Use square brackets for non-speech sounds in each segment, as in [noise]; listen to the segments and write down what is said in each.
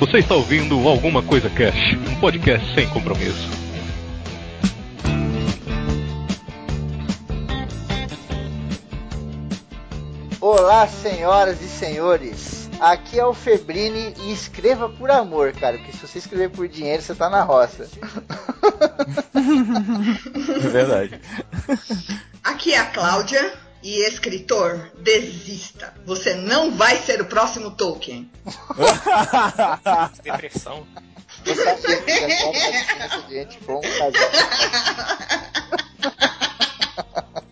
Você está ouvindo Alguma Coisa Cash, um podcast sem compromisso. Olá, senhoras e senhores. Aqui é o Febrini e escreva por amor, cara. Porque se você escrever por dinheiro, você tá na roça. [laughs] É verdade. Aqui é a Cláudia e escritor, desista. Você não vai ser o próximo Tolkien. Depressão. Eu sabia que casal.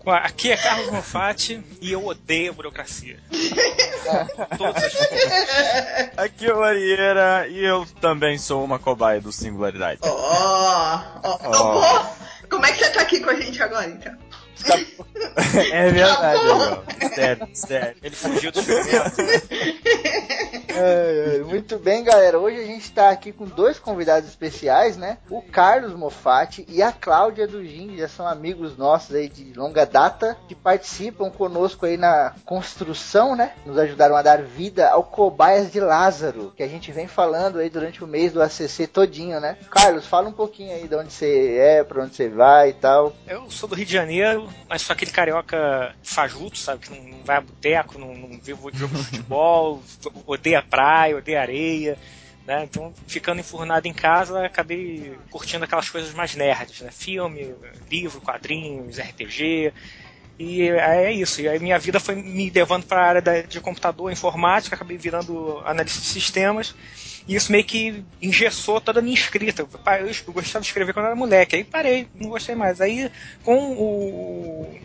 Aqui é Carlos Mofatti e eu odeio a burocracia. [laughs] Aqui é o Arieira e eu também sou uma cobaia do Singularidade. Ó, Ó. ó. Como é que você tá aqui com a gente agora, então? É verdade, Igor. Sério, sério. Ele fugiu do ai, Muito bem, galera. Hoje a gente tá aqui com dois convidados especiais, né? O Carlos Mofatti e a Cláudia do Gin, que já são amigos nossos aí de longa data, que participam conosco aí na construção, né? Nos ajudaram a dar vida ao Cobaias de Lázaro, que a gente vem falando aí durante o mês do ACC todinho, né? Carlos, fala um pouquinho aí de onde você é, pra onde você vai e tal. Eu sou do Rio de Janeiro, mas sou aquele carioca fajuto, sabe? Que não, não vai a boteco, não, não vê jogo de futebol, [laughs] odeia praia, odeia areia. Né? Então, ficando enfurnado em casa, acabei curtindo aquelas coisas mais nerds, né? Filme, livro, quadrinhos, RPG. E é isso. E aí minha vida foi me levando para a área da- de computador, informática, acabei virando analista de sistemas. E isso meio que engessou toda a minha escrita. Eu, gostava de escrever quando era moleque, aí parei, não gostei mais. Aí com o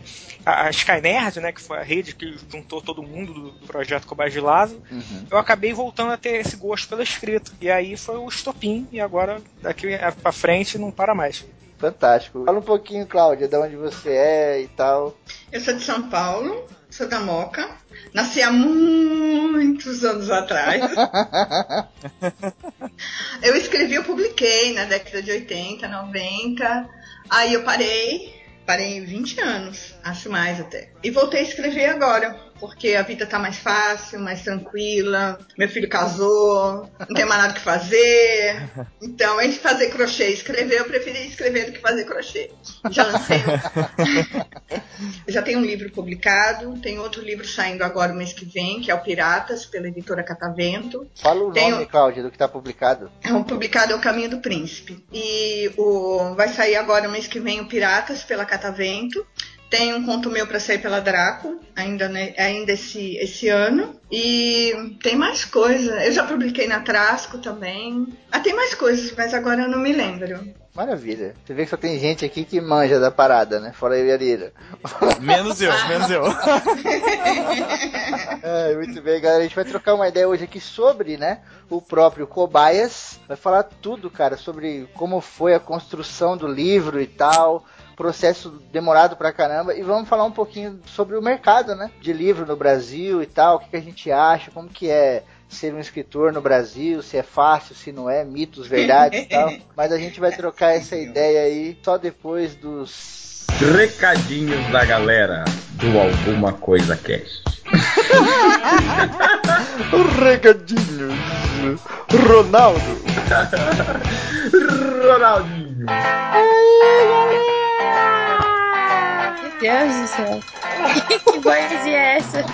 a, Skynerd, né, que foi a rede que juntou todo mundo do, do projeto Cobai de Lázaro, eu acabei voltando a ter esse gosto pela escrita. E aí foi o estopim, e agora daqui pra frente não para mais. Fantástico. Fala um pouquinho, Cláudia, de onde você é e tal. Eu sou de São Paulo, sou da Moca. Nasci há muitos anos atrás. [laughs] eu escrevi, eu publiquei na década de 80, 90. Aí eu parei, parei em 20 anos, acho mais até. E voltei a escrever agora, porque a vida tá mais fácil, mais tranquila. Meu filho casou, não tem mais nada que fazer. Então, entre fazer crochê e escrever, eu preferi escrever do que fazer crochê. Já lancei já tenho um livro publicado, tem outro livro saindo agora o mês que vem, que é o Piratas, pela editora Catavento. Fala o Tenho- nome, Cláudia, do que tá publicado. É um publicado é o Caminho do Príncipe. E o vai sair agora o mês que vem o Piratas pela Catavento. Tem um conto meu para sair pela Draco, ainda, né, ainda esse, esse ano. E tem mais coisa. Eu já publiquei na Trasco também. Ah, tem mais coisas, mas agora eu não me lembro. Maravilha. Você vê que só tem gente aqui que manja da parada, né? Fora eu e a Lira. [laughs] Menos eu, menos eu. [laughs] É, muito bem, galera. A gente vai trocar uma ideia hoje aqui sobre, né, o próprio Cobaias. Vai falar tudo, cara, sobre como foi a construção do livro e tal. Processo demorado pra caramba. E vamos falar um pouquinho sobre o mercado, né? De livro no Brasil e tal. O que, que a gente acha, como que é ser um escritor no Brasil, se é fácil, se não é, mitos, verdades e tal. [laughs] Mas a gente vai trocar essa ideia aí só depois dos Recadinhos da galera do Alguma Coisa Cast. recadinhos. Ronaldo. [laughs] Ronaldinho. Meu Deus do céu. que voz é essa?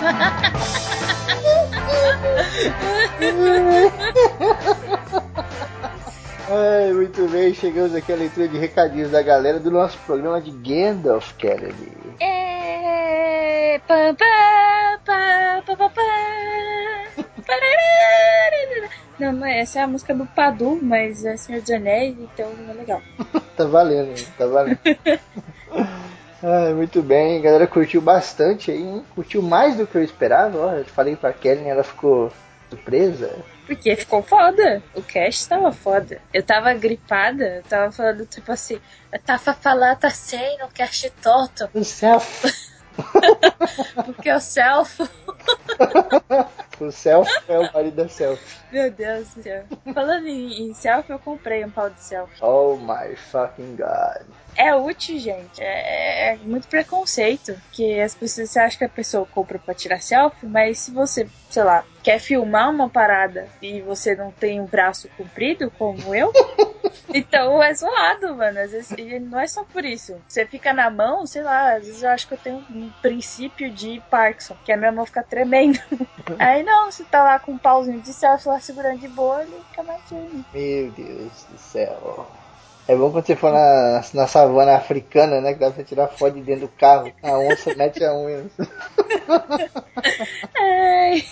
Ai, muito bem, chegamos aqui à leitura de recadinhos da galera do nosso programa de Gandalf Kennedy. É, pam, pam, pam, pam, pam. Não, é. Essa é a música do Padu, mas é Senhor dos Anéis, então é legal. [laughs] Tá valendo, tá valendo. [laughs] Ai, muito bem, a galera curtiu bastante aí, hein? Curtiu mais do que eu esperava, ó. Eu falei pra Kelly, ela ficou surpresa. Porque ficou foda. O cast tava foda. Eu tava gripada, eu tava falando tipo assim, eu tava falando assim no cast torto, O céu, [laughs] [laughs] porque o self. [laughs] o self é o marido da self. Meu Deus do céu. Falando em, em self, eu comprei um pau de self. Oh my fucking god. é útil, gente. É, é muito preconceito. Que as pessoas você acha que a pessoa compra pra tirar selfie, mas se você, sei lá, quer filmar uma parada e você não tem um braço comprido, como eu, então é zoado, mano. Às vezes e não é só por isso. Você fica na mão, sei lá, às vezes eu acho que eu tenho um princípio de Parkinson, que a minha mão fica tremendo. [laughs] Aí não, você tá lá com um pauzinho de selfie lá segurando de boa, ele fica mais firme. Meu Deus do céu. É bom quando você for na, na savana africana, né? Que dá pra tirar foto de dentro do carro. A onça mete a unha. [laughs] Ai.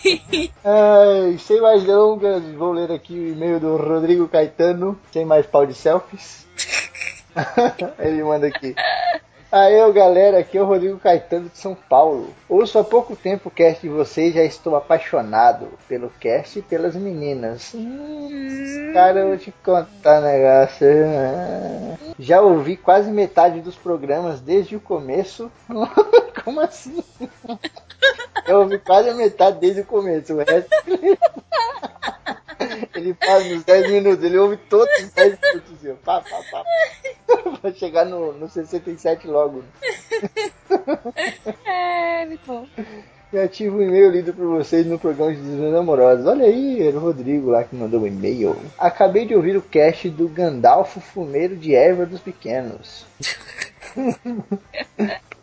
Ai, sem mais delongas, vou ler aqui o e-mail do Rodrigo Caetano. Sem mais pau de selfies. [laughs] Ele manda aqui. Aê, galera, aqui é o Rodrigo Caetano de São Paulo. Ouço há pouco tempo o cast de vocês já estou apaixonado pelo cast e pelas meninas. Hum, cara, eu vou te contar um negócio. Já ouvi quase metade dos programas desde o começo. [laughs] Como assim? Eu ouvi quase a metade desde o começo. O resto. [laughs] Ele faz nos 10 minutos, ele ouve todos os 10 minutos. Assim, pá, pá, pá. [laughs] Vai chegar no, no 67 logo. [laughs] É, muito bom. Tive um e-mail lido por vocês no programa de Desventos Amorosos. Olha aí, era o Rodrigo lá que mandou um e-mail. Acabei de ouvir o cast do Gandalfo Fumeiro de Erva dos Pequenos.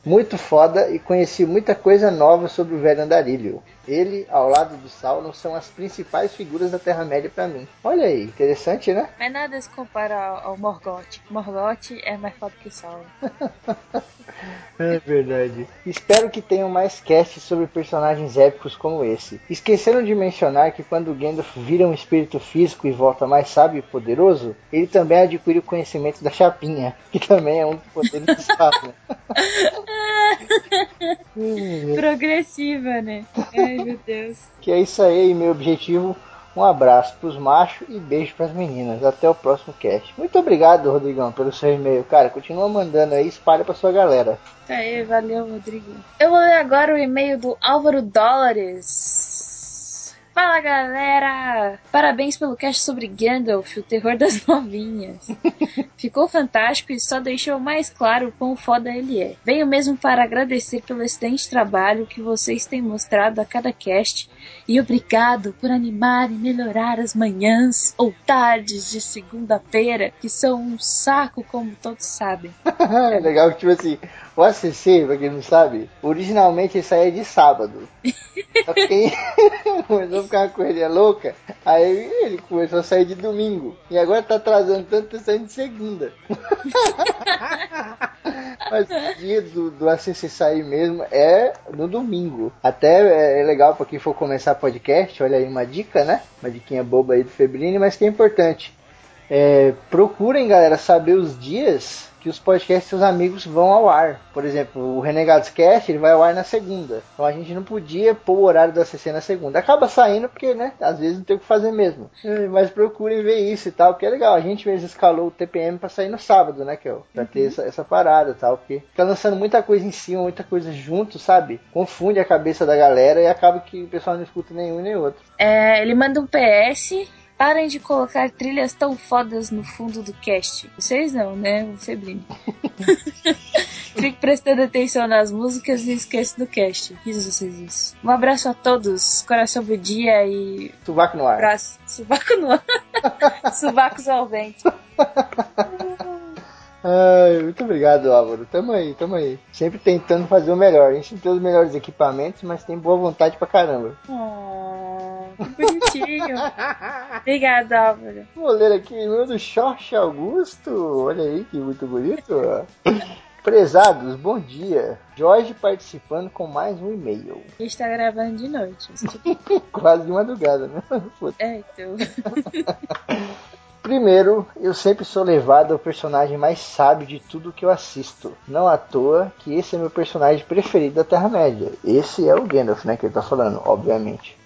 Muito foda e conheci muita coisa nova sobre o velho andarilho. Ele, ao lado do Sauron, são as principais figuras da Terra-média para mim. Olha aí, interessante, né? Mas nada se compara ao, ao Morgoth. Morgoth é mais foda que Sauron. [laughs] É verdade. Espero que tenham mais casts sobre personagens épicos como esse. Esqueceram de mencionar que quando Gandalf vira um espírito físico e volta mais sábio e poderoso, ele também adquire o conhecimento da chapinha, que também é um dos poderes do Sauron. [laughs] Progressiva, né? Ai, meu Deus. Que é isso aí, meu objetivo. Um abraço pros machos e beijo pras meninas. Até o próximo cast. Muito obrigado, Rodrigão, pelo seu e-mail. Cara, continua mandando aí, espalha pra sua galera. Aí, valeu, Rodrigo. Eu vou ler agora o e-mail do Álvaro Dólares. Fala galera! Parabéns pelo cast sobre Gandalf, o terror das [laughs] novinhas. Ficou fantástico e só deixou mais claro o quão foda ele é. Venho mesmo para agradecer pelo excelente trabalho que vocês têm mostrado a cada cast e obrigado por animar e melhorar as manhãs ou tardes de segunda-feira, que são um saco, como todos sabem. [laughs] é legal que, tipo assim, o ACC, pra quem não sabe, originalmente ele saía de sábado. Só que quem [laughs] começou a ficar uma correria louca, aí ele começou a sair de domingo. E agora tá atrasando tanto que tá saindo de segunda. [laughs] Mas o dia do, do ACC sair mesmo é no domingo. Até é legal pra quem for começar podcast, olha aí uma dica, né? Uma diquinha boba aí do Febrini, mas que é importante. É, procurem, galera, saber os dias que os podcasts seus amigos vão ao ar. Por exemplo, o Renegados Cast ele vai ao ar na segunda. Então a gente não podia pôr o horário da CC na segunda. Acaba saindo porque, né, às vezes não tem o que fazer mesmo. É, Mas procurem ver isso e tal, porque é legal. A gente mesmo escalou o TPM para sair no sábado, né, Kel? Pra ter essa, essa parada e tal, porque fica lançando muita coisa em cima, muita coisa junto, sabe? Confunde a cabeça da galera e acaba que o pessoal não escuta nenhum nem outro. É, ele manda um PS. Parem de colocar trilhas tão fodas no fundo do cast. Vocês não, né? O Febrino. [laughs] Fique prestando atenção nas músicas e esquece do cast. Fiz vocês isso. Um abraço a todos. Coração do dia e. Sovaco no ar. Abraço. Subaco no ar. Suvacos [laughs] ao vento. [laughs] Ai, muito obrigado, Álvaro. Tamo aí, tamo aí. Sempre tentando fazer o melhor. A gente não tem os melhores equipamentos, mas tem boa vontade pra caramba. Oh, que bonitinho. [laughs] Obrigada, Álvaro. Vou ler aqui o meu do Jorge Augusto. Olha aí que muito bonito. Prezados, bom dia. Jorge participando com mais um e-mail. A gente tá gravando de noite. [laughs] Quase de madrugada, né? É, então. [laughs] Primeiro, eu sempre sou levado ao personagem mais sábio de tudo que eu assisto. Não à toa que esse é meu personagem preferido da Terra-média. Esse é o Gandalf, né? Que ele tá falando, obviamente.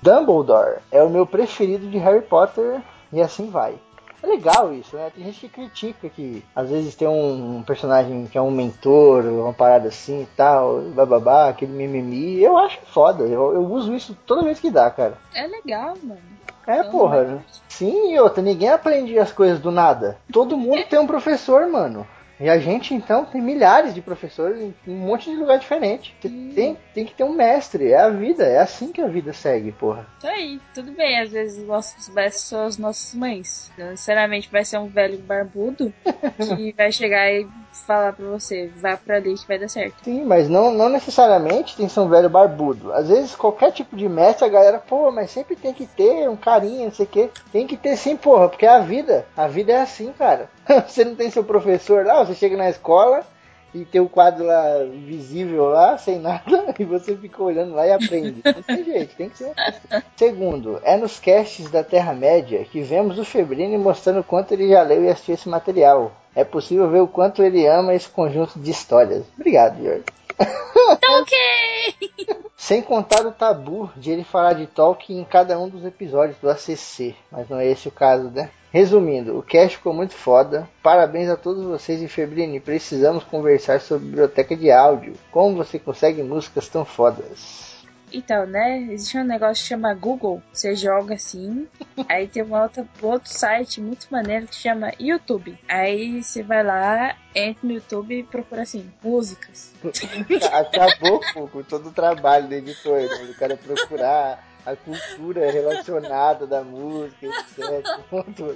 Dumbledore é o meu preferido de Harry Potter e assim vai. É legal isso, né? Tem gente que critica que às vezes tem um personagem que é um mentor, uma parada assim e tal, bababá, aquele mimimi. Eu acho foda, eu, eu uso isso toda vez que dá, cara. É legal, mano. É, Então, porra. né? Sim, e outra, ninguém aprende as coisas do nada. Todo mundo tem um professor, mano. E a gente, então, tem milhares de professores em um monte de lugar diferente. Tem, tem que ter um mestre, é a vida, é assim que a vida segue, porra. Isso aí, tudo bem. Às vezes os nossos mestres são as nossas mães. Não necessariamente vai ser um velho barbudo [laughs] que vai chegar e falar pra você, vá pra ali que vai dar certo. Sim, mas não, não necessariamente tem que ser um velho barbudo. Às vezes, qualquer tipo de mestre, a galera, pô, mas sempre tem que ter um carinha, não sei o quê. Tem que ter sim, porra, porque é a vida. A vida é assim, cara. [laughs] você não tem seu professor lá, você chega na escola e tem o quadro lá visível lá, sem nada, [laughs] e você fica olhando lá e aprende. Não tem jeito, tem que ser. um Segundo, é nos casts da Terra-média que vemos o Febrini mostrando o quanto ele já leu e assistiu esse material. É possível ver o quanto ele ama esse conjunto de histórias. Obrigado, Jorge. Tá ok! [laughs] Sem contar o tabu de ele falar de Tolkien em cada um dos episódios do ACC. Mas não é esse o caso, né? Resumindo, o cast ficou muito foda. Parabéns a todos vocês e Febrini. Precisamos conversar sobre biblioteca de áudio. Como você consegue músicas tão fodas? Então, né? Existe um negócio que chama Google. Você joga assim. [laughs] aí tem um outro, outro site muito maneiro que chama YouTube. Aí você vai lá, entra no YouTube e procura assim, músicas. [laughs] Acabou com todo o trabalho do editor, né? O cara procurar a cultura relacionada da música, etc.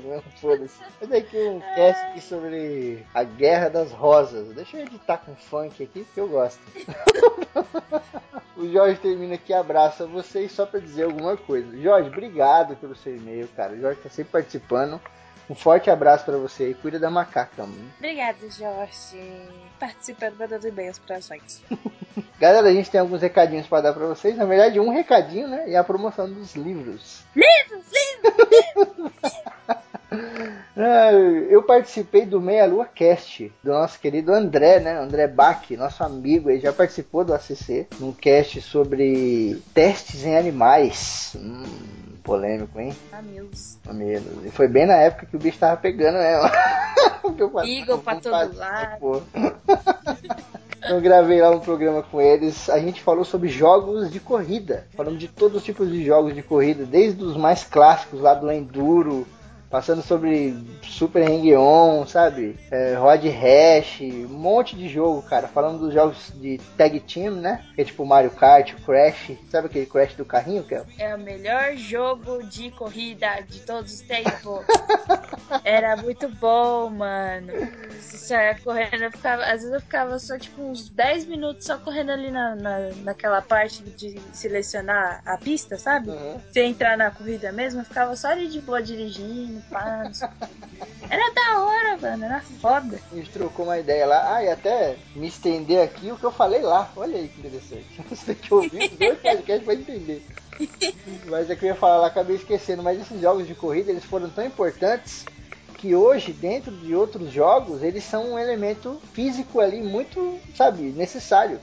Não, foda-se. Mas aqui um cast sobre a Guerra das Rosas. Deixa eu editar com funk aqui, porque eu gosto. [laughs] o Jorge termina aqui, abraça vocês só pra dizer alguma coisa. Jorge, obrigado pelo seu e-mail, cara. O Jorge tá sempre participando. Um forte abraço pra você e cuida da macaca, mano. Obrigada, Jorge. Participando, mandando e-mails pra gente. [laughs] Galera, a gente tem alguns recadinhos pra dar pra vocês. Na verdade, um recadinho, né? E a promoção dos livros. Livros, livros! [laughs] Ah, Eu participei do Meia Lua Cast, do nosso querido André, né? André Bach, nosso amigo, ele já participou do ACC, num cast sobre testes em animais. Hum, polêmico, hein? Amigos. Menos. E foi bem na época que o bicho tava pegando, né? [laughs] Que eu passei Eagle pra todo lado. [laughs] Eu gravei lá um programa com eles. A gente falou sobre jogos de corrida. Falamos de todos os tipos de jogos de corrida, desde os mais clássicos lá do Enduro, passando sobre Super Hang-On, sabe? É, Rod Hash, um monte de jogo, cara. Falando dos jogos de tag team, né? Que é tipo Mario Kart, Crash. Sabe aquele Crash do carrinho, que é? É o melhor jogo de corrida de todos os tempos. [laughs] Era muito bom, mano. Você saia correndo, eu ficava, às vezes eu ficava só tipo uns 10 minutos só correndo ali na, na, naquela parte de selecionar a pista, sabe? Uhum. Você entrar na corrida mesmo, eu ficava só ali de boa dirigindo, pá, não sei. Era da hora, mano, era foda. A gente trocou uma ideia lá. Ah, e até me estender aqui o que eu falei lá. Olha aí que interessante. [laughs] Você que ouvir os dois podcasts pra entender. Mas é que eu ia falar lá, acabei esquecendo. Mas esses jogos de corrida, eles foram tão importantes que hoje, dentro de outros jogos, eles são um elemento físico ali muito, sabe, necessário.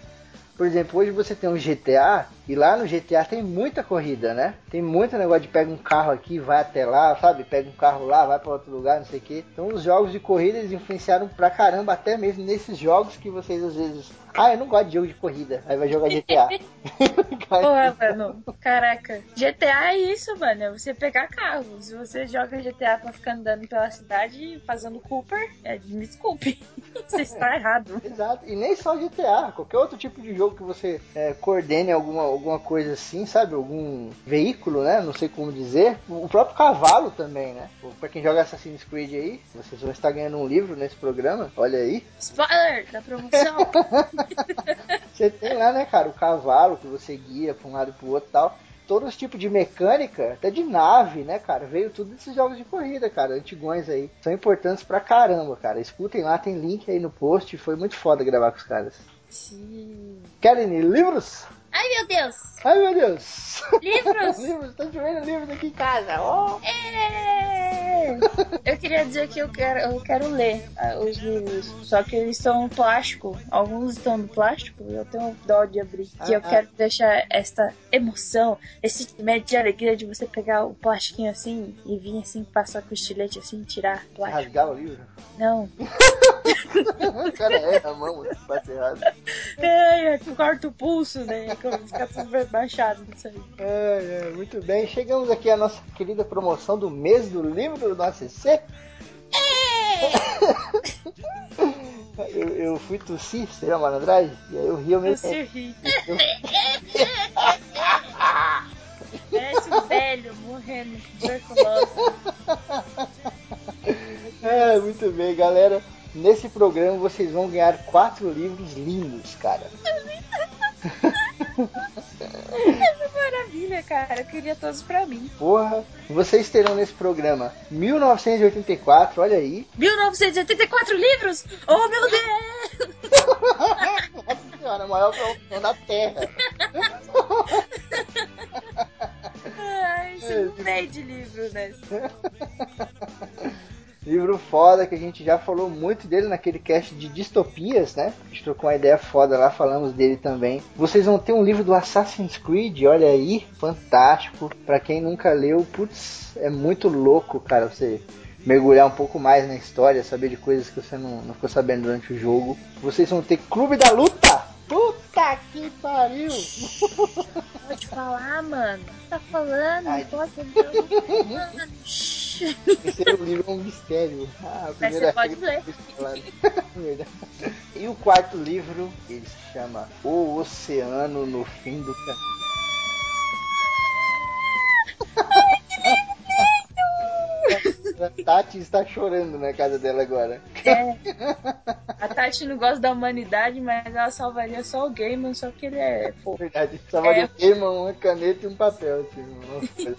Por exemplo, hoje você tem um GTA e lá no GTA tem muita corrida, né? Tem muito negócio de pega um carro aqui, vai até lá, sabe? Pega um carro lá, vai para outro lugar, não sei o que. Então os jogos de corrida eles influenciaram pra caramba, até mesmo nesses jogos que vocês às vezes. Ah, eu não gosto de jogo de corrida. Aí vai jogar GTA. [laughs] Porra, mano. Caraca. GTA é isso, mano. É você pegar carro. Se você joga GTA pra ficar andando pela cidade fazendo Cooper, é, me desculpe. [laughs] você está errado. Exato. E nem só GTA, qualquer outro tipo de jogo que você é, coordene alguma, alguma coisa assim, sabe? Algum veículo, né? Não sei como dizer. O próprio cavalo também, né? Pra quem joga Assassin's Creed aí, vocês vão estar ganhando um livro nesse programa, olha aí. Spoiler da promoção. [laughs] Você tem lá, né, cara, o cavalo que você guia pra um lado e pro outro e tal. Todos os tipos de mecânica, até de nave, né, cara? Veio tudo desses jogos de corrida, cara, antigões aí. São importantes pra caramba, cara. Escutem lá, tem link aí no post. Foi muito foda gravar com os caras. Sim. Querem livros? Ai, meu Deus. Ai, meu Deus! Livros. [laughs] livros, tá chovendo livros aqui em casa. ó. É. Eu queria dizer que eu quero, eu quero ler ah, os livros, só que eles são plástico. Alguns estão no plástico e eu tenho dó de abrir. Que eu Ah, ah. quero deixar esta emoção, esse sentimento de alegria de você pegar o plastiquinho assim e vir assim, passar com o estilete assim, tirar o plástico. Rasgar o livro? Não. [laughs] o cara é a mão, bate errado. [laughs] É, corta o pulso, né? Como Fica tudo baixado nisso aí. Ai, ai, muito bem, chegamos aqui à nossa querida promoção do mês do livro do ACC. [laughs] Eu, eu fui tossir, a malandragem? E aí eu ri mesmo Você tempo. ri. [laughs] Parece um velho morrendo de tuberculose. [laughs] É, muito bem, galera. Nesse programa vocês vão ganhar quatro livros lindos, cara. Maravilha, cara. Eu queria todos pra mim. Porra, vocês terão nesse programa 1984, olha aí. 1984 livros? Oh, meu Deus! Nossa senhora, a maior promoção da Terra. Ai, isso não tem de livro, né? [laughs] Livro foda que a gente já falou muito dele naquele cast de distopias, né? A gente trocou uma ideia foda lá, falamos dele também. Vocês vão ter um livro do Assassin's Creed, olha aí, fantástico. Pra quem nunca leu, putz, é muito louco, cara, você mergulhar um pouco mais na história, saber de coisas que você não, não ficou sabendo durante o jogo. Vocês vão ter Clube da Luta! Puta que pariu! Pode falar, mano. Tá falando? Ai. [laughs] Esse é um livro é um mistério. Ah, primeira você pode ler. [laughs] e o quarto livro, ele se chama O Oceano no Fim do Caminho. Tati está chorando na casa dela agora. É. A Tati não gosta da humanidade, mas ela salvaria só o Gaiman, só que ele é fofo. Verdade. Só vai ter uma, uma caneta e um papel. Assim, Nossa,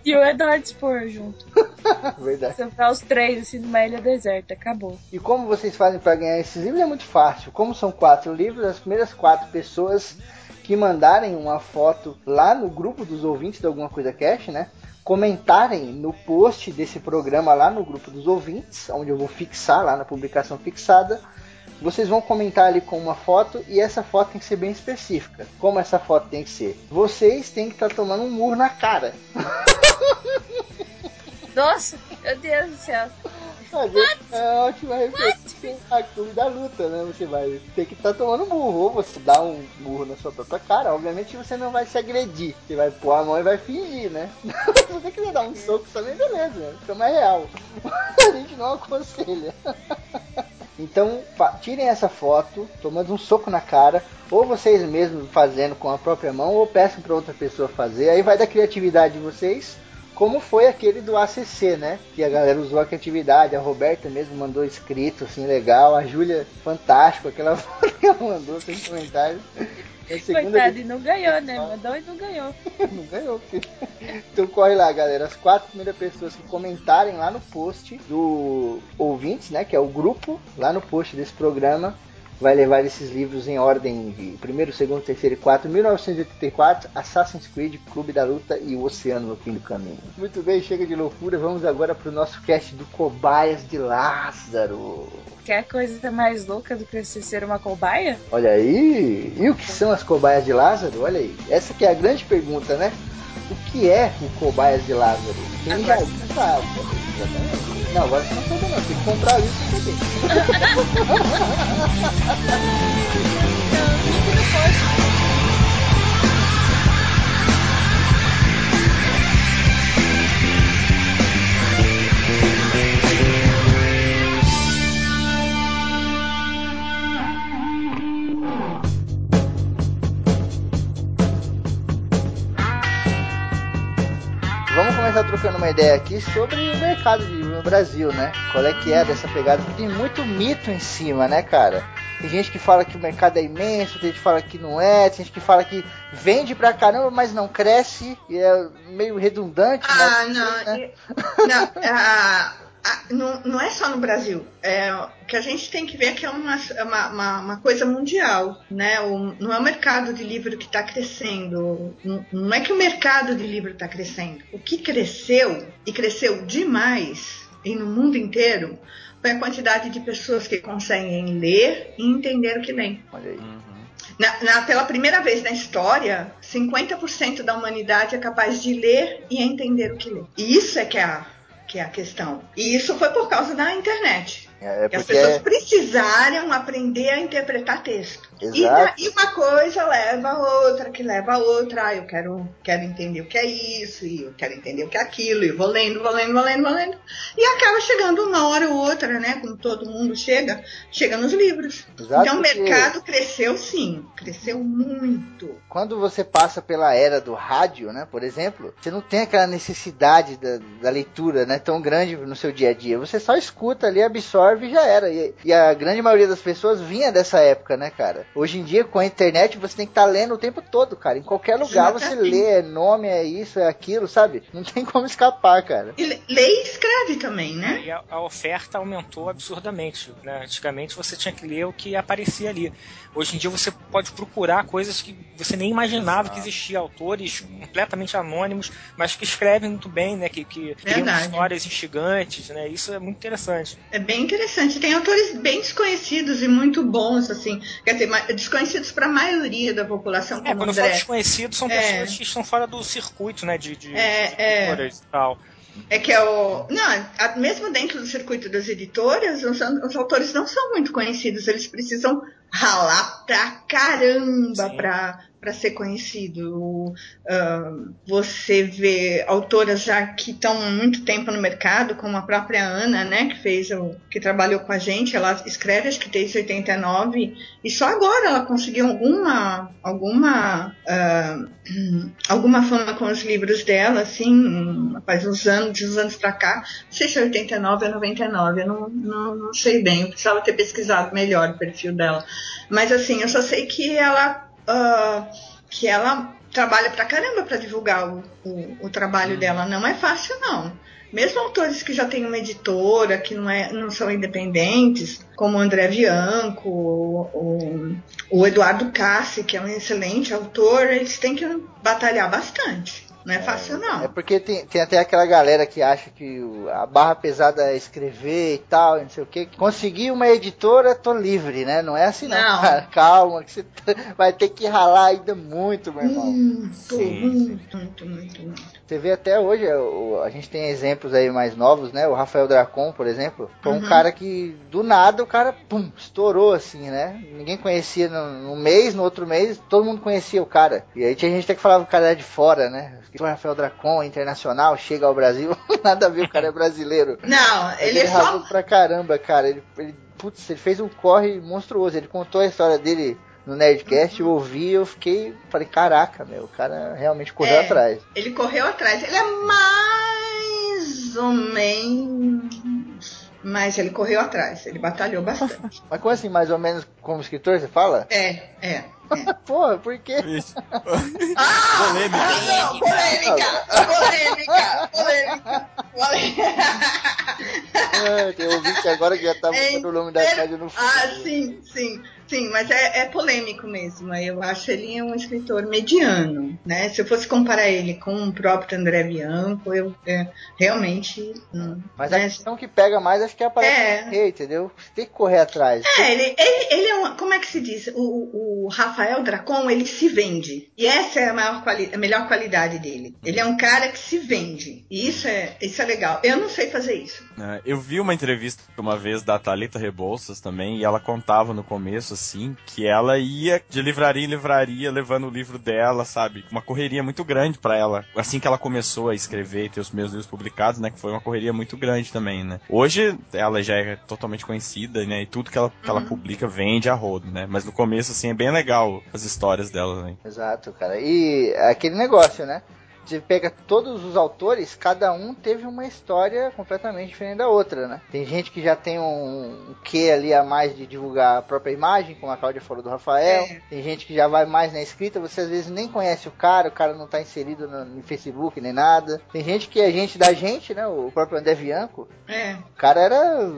[laughs] E o Edward Spur junto. [laughs] verdade. Salvar os três assim numa ilha deserta. Acabou. E como vocês fazem para ganhar esses livros é muito fácil. Como são quatro livros, as primeiras quatro pessoas que mandarem uma foto lá no grupo dos ouvintes de alguma coisa cash, né? Comentarem no post desse programa lá no grupo dos ouvintes, onde eu vou fixar lá na publicação fixada. Vocês vão comentar ali com uma foto e essa foto tem que ser bem específica. Como essa foto tem que ser? Vocês têm que estar tomando um murro na cara. [laughs] Nossa, meu Deus do céu. É uma ótima referência a clube da luta, né? Você vai ter que estar tomando burro, ou você dá um burro na sua própria cara, obviamente você não vai se agredir. Você vai pôr a mão e vai fingir, né? [laughs] Se você quiser dar um soco também, beleza, né? fica mais real. [laughs] A gente não aconselha. [laughs] Então, tirem essa foto, tomando um soco na cara, ou vocês mesmos fazendo com a própria mão, ou peçam para outra pessoa fazer. Aí vai da criatividade de vocês, como foi aquele do ACC, né? Que a galera usou a criatividade, a Roberta mesmo mandou escrito, assim, legal. A Júlia, fantástico, aquela foto [laughs] que ela mandou sem comentários. É Coitado, e não ganhou, né? Mandou e não ganhou. [laughs] não ganhou, filho. Então corre lá, galera. As quatro primeiras pessoas que comentarem lá no post do ouvintes, né? Que é o grupo, lá no post desse programa, vai levar esses livros em ordem de primeiro, segundo, terceiro e quarto, 1984, Assassin's Creed, Clube da Luta e o Oceano no Fim do Caminho. Muito bem, chega de loucura. Vamos agora pro nosso cast do Cobaias de Lázaro. Quer coisa mais louca do que você ser uma cobaia? Olha aí! E o que são as cobaias de Lázaro? Olha aí. Essa que é a grande pergunta, né? O que é o cobaias de Lázaro? Quem já Agora sabe. Exatamente. Não, agora você não sabe não. Tem que comprar isso pra [laughs] trocando uma ideia aqui sobre o mercado de no Brasil, né? Qual é que é dessa pegada? Tem muito mito em cima, né, cara? Tem gente que fala que o mercado é imenso, tem gente que fala que não é, tem gente que fala que vende pra caramba, mas não cresce, e é meio redundante, Ah, né? não. Né? não, ah, não, não é só no Brasil. É, o que a gente tem que ver é que é uma, uma, uma- uma coisa mundial. Né? O- não é o mercado de livro que está crescendo. Não, não é que o mercado de livro está crescendo. O que cresceu, e cresceu demais, e no mundo inteiro, foi a quantidade de pessoas que conseguem ler e entender o que leem. Olha aí. Na- na- pela primeira vez na história, 50% da humanidade é capaz de ler e entender o que lê. E isso é que é a, que é a questão. E isso foi por causa da internet. É que as pessoas precisaram aprender a interpretar texto. E, Exato. e uma coisa leva a outra, que leva a outra. Ah, eu quero, quero entender o que é isso, e eu quero entender o que é aquilo, e vou lendo, vou lendo, vou lendo, vou lendo. E acaba chegando uma hora ou outra, né? Como todo mundo chega, chega nos livros. Exato, então o mercado cresceu sim, cresceu muito. Quando você passa pela era do rádio, né, por exemplo, você não tem aquela necessidade da, da leitura, né, tão grande no seu dia a dia. Você só escuta ali, absorve e já era. E, e a grande maioria das pessoas vinha dessa época, né, cara? Hoje em dia, com a internet, você tem que estar lendo o tempo todo, cara. Em qualquer lugar você lê, é nome, é isso, é aquilo, sabe? Não tem como escapar, cara. E lê e escreve também, né? E a, a oferta aumentou absurdamente. Né? Antigamente você tinha que ler o que aparecia ali. Hoje em dia você pode procurar coisas que você nem imaginava que existia. Autores completamente anônimos, mas que escrevem muito bem, né? Que, que criam Verdade. histórias instigantes, né? Isso é muito interessante. É bem interessante. Tem autores bem desconhecidos e muito bons, assim. Quer dizer, desconhecidos para a maioria da população, É, quando eu falo desconhecidos, são É. pessoas que estão fora do circuito, né? De, de, É, de é. editoras e tal. É que é o. Não, mesmo dentro do circuito das editoras, os, os autores não são muito conhecidos. Eles precisam ralar pra caramba Sim. pra, pra ser conhecido. Ah, você vê autoras já que estão há muito tempo no mercado, como a própria Ana, né, que fez o. que trabalhou com a gente, ela escreve acho que desde 89, e só agora ela conseguiu alguma. alguma. ah, alguma fama com os livros dela, assim, faz uns anos, de uns anos pra cá, não sei se é 89 ou 99, eu não, não, não sei bem, eu precisava ter pesquisado melhor o perfil dela. Mas assim, eu só sei que ela ah, que ela trabalha pra caramba pra divulgar o, o, o trabalho dela. Não é fácil, não. Mesmo autores que já têm uma editora, que não, é, não são independentes, como o André Bianco, o, o, o Eduardo Cassi, que é um excelente autor, eles têm que batalhar bastante. Não é fácil, não. É porque tem, tem até aquela galera que acha que a barra pesada é escrever e tal, não sei o que. Consegui uma editora, tô livre, né? Não é assim não, Não. cara. [laughs] Calma, que você [laughs] vai ter que ralar ainda muito, meu irmão. Muito, Sim, muito, muito, muito, muito. Você vê até hoje, é, a gente tem exemplos aí mais novos, né? O Rafael Dracon, por exemplo, foi um Uhum. cara que do nada o cara, pum, estourou assim, né? Ninguém conhecia no, no mês, no outro mês, todo mundo conhecia o cara. E aí tinha gente até que falava que o cara era de fora, né? O Rafael Dracon, internacional, chega ao Brasil, [laughs] nada a ver, o cara é brasileiro. Não, Mas ele é só. pra caramba, cara. Ele, ele, putz, ele fez um corre monstruoso. Ele contou a história dele no Nerdcast, eu ouvi, eu fiquei, falei, caraca, meu, o cara realmente correu É. atrás. Ele correu atrás. Ele é mais ou menos. Mas ele correu atrás. Ele batalhou bastante. [laughs] Mas como assim, mais ou menos como escritor, você fala? É, é. [laughs] Porra, por quê? Isso. Ah, Polêmica. não, polêmica, polêmica, polêmica, polêmica. Ah, tem ouvinte agora que já tá É, botando o nome da é- rádio no fundo. Ah, sim, sim, sim, mas é, é polêmico mesmo. Eu acho ele um escritor mediano, né? Se eu fosse comparar ele com o próprio André Bianco, eu é, realmente. hum, Mas a né? questão que pega mais acho que é a parada É. correr, entendeu? Você tem que correr atrás. É, ele, ele, ele é uma, como é que se diz? O, o Rafael Dracon, ele se vende. E essa é a, maior quali, a melhor qualidade dele. Ele é um cara que se vende. E isso é, isso é legal. Eu não sei fazer isso. É, Eu vi uma entrevista uma vez da Thalita Rebouças também, e ela contava no começo, assim, que ela ia de livraria em livraria levando o livro dela, sabe? Uma correria muito grande pra ela. Assim que ela começou a escrever e ter os meus livros publicados, né? Que foi uma correria muito grande também, né? Hoje ela já é totalmente conhecida, né? E tudo que ela, que ela publica vende a rodo, né? Mas no começo, assim, é bem legal as histórias dela, né? Exato, cara. E aquele negócio, né? Você pega todos os autores, cada um teve uma história completamente diferente da outra, né? Tem gente que já tem um, um quê ali a mais de divulgar a própria imagem, como a Cláudia falou do Rafael. É. Tem gente que já vai mais na escrita, você às vezes nem conhece o cara, o cara não tá inserido no, no Facebook nem nada. Tem gente que é gente da gente, né? O próprio André Bianco, É. o cara era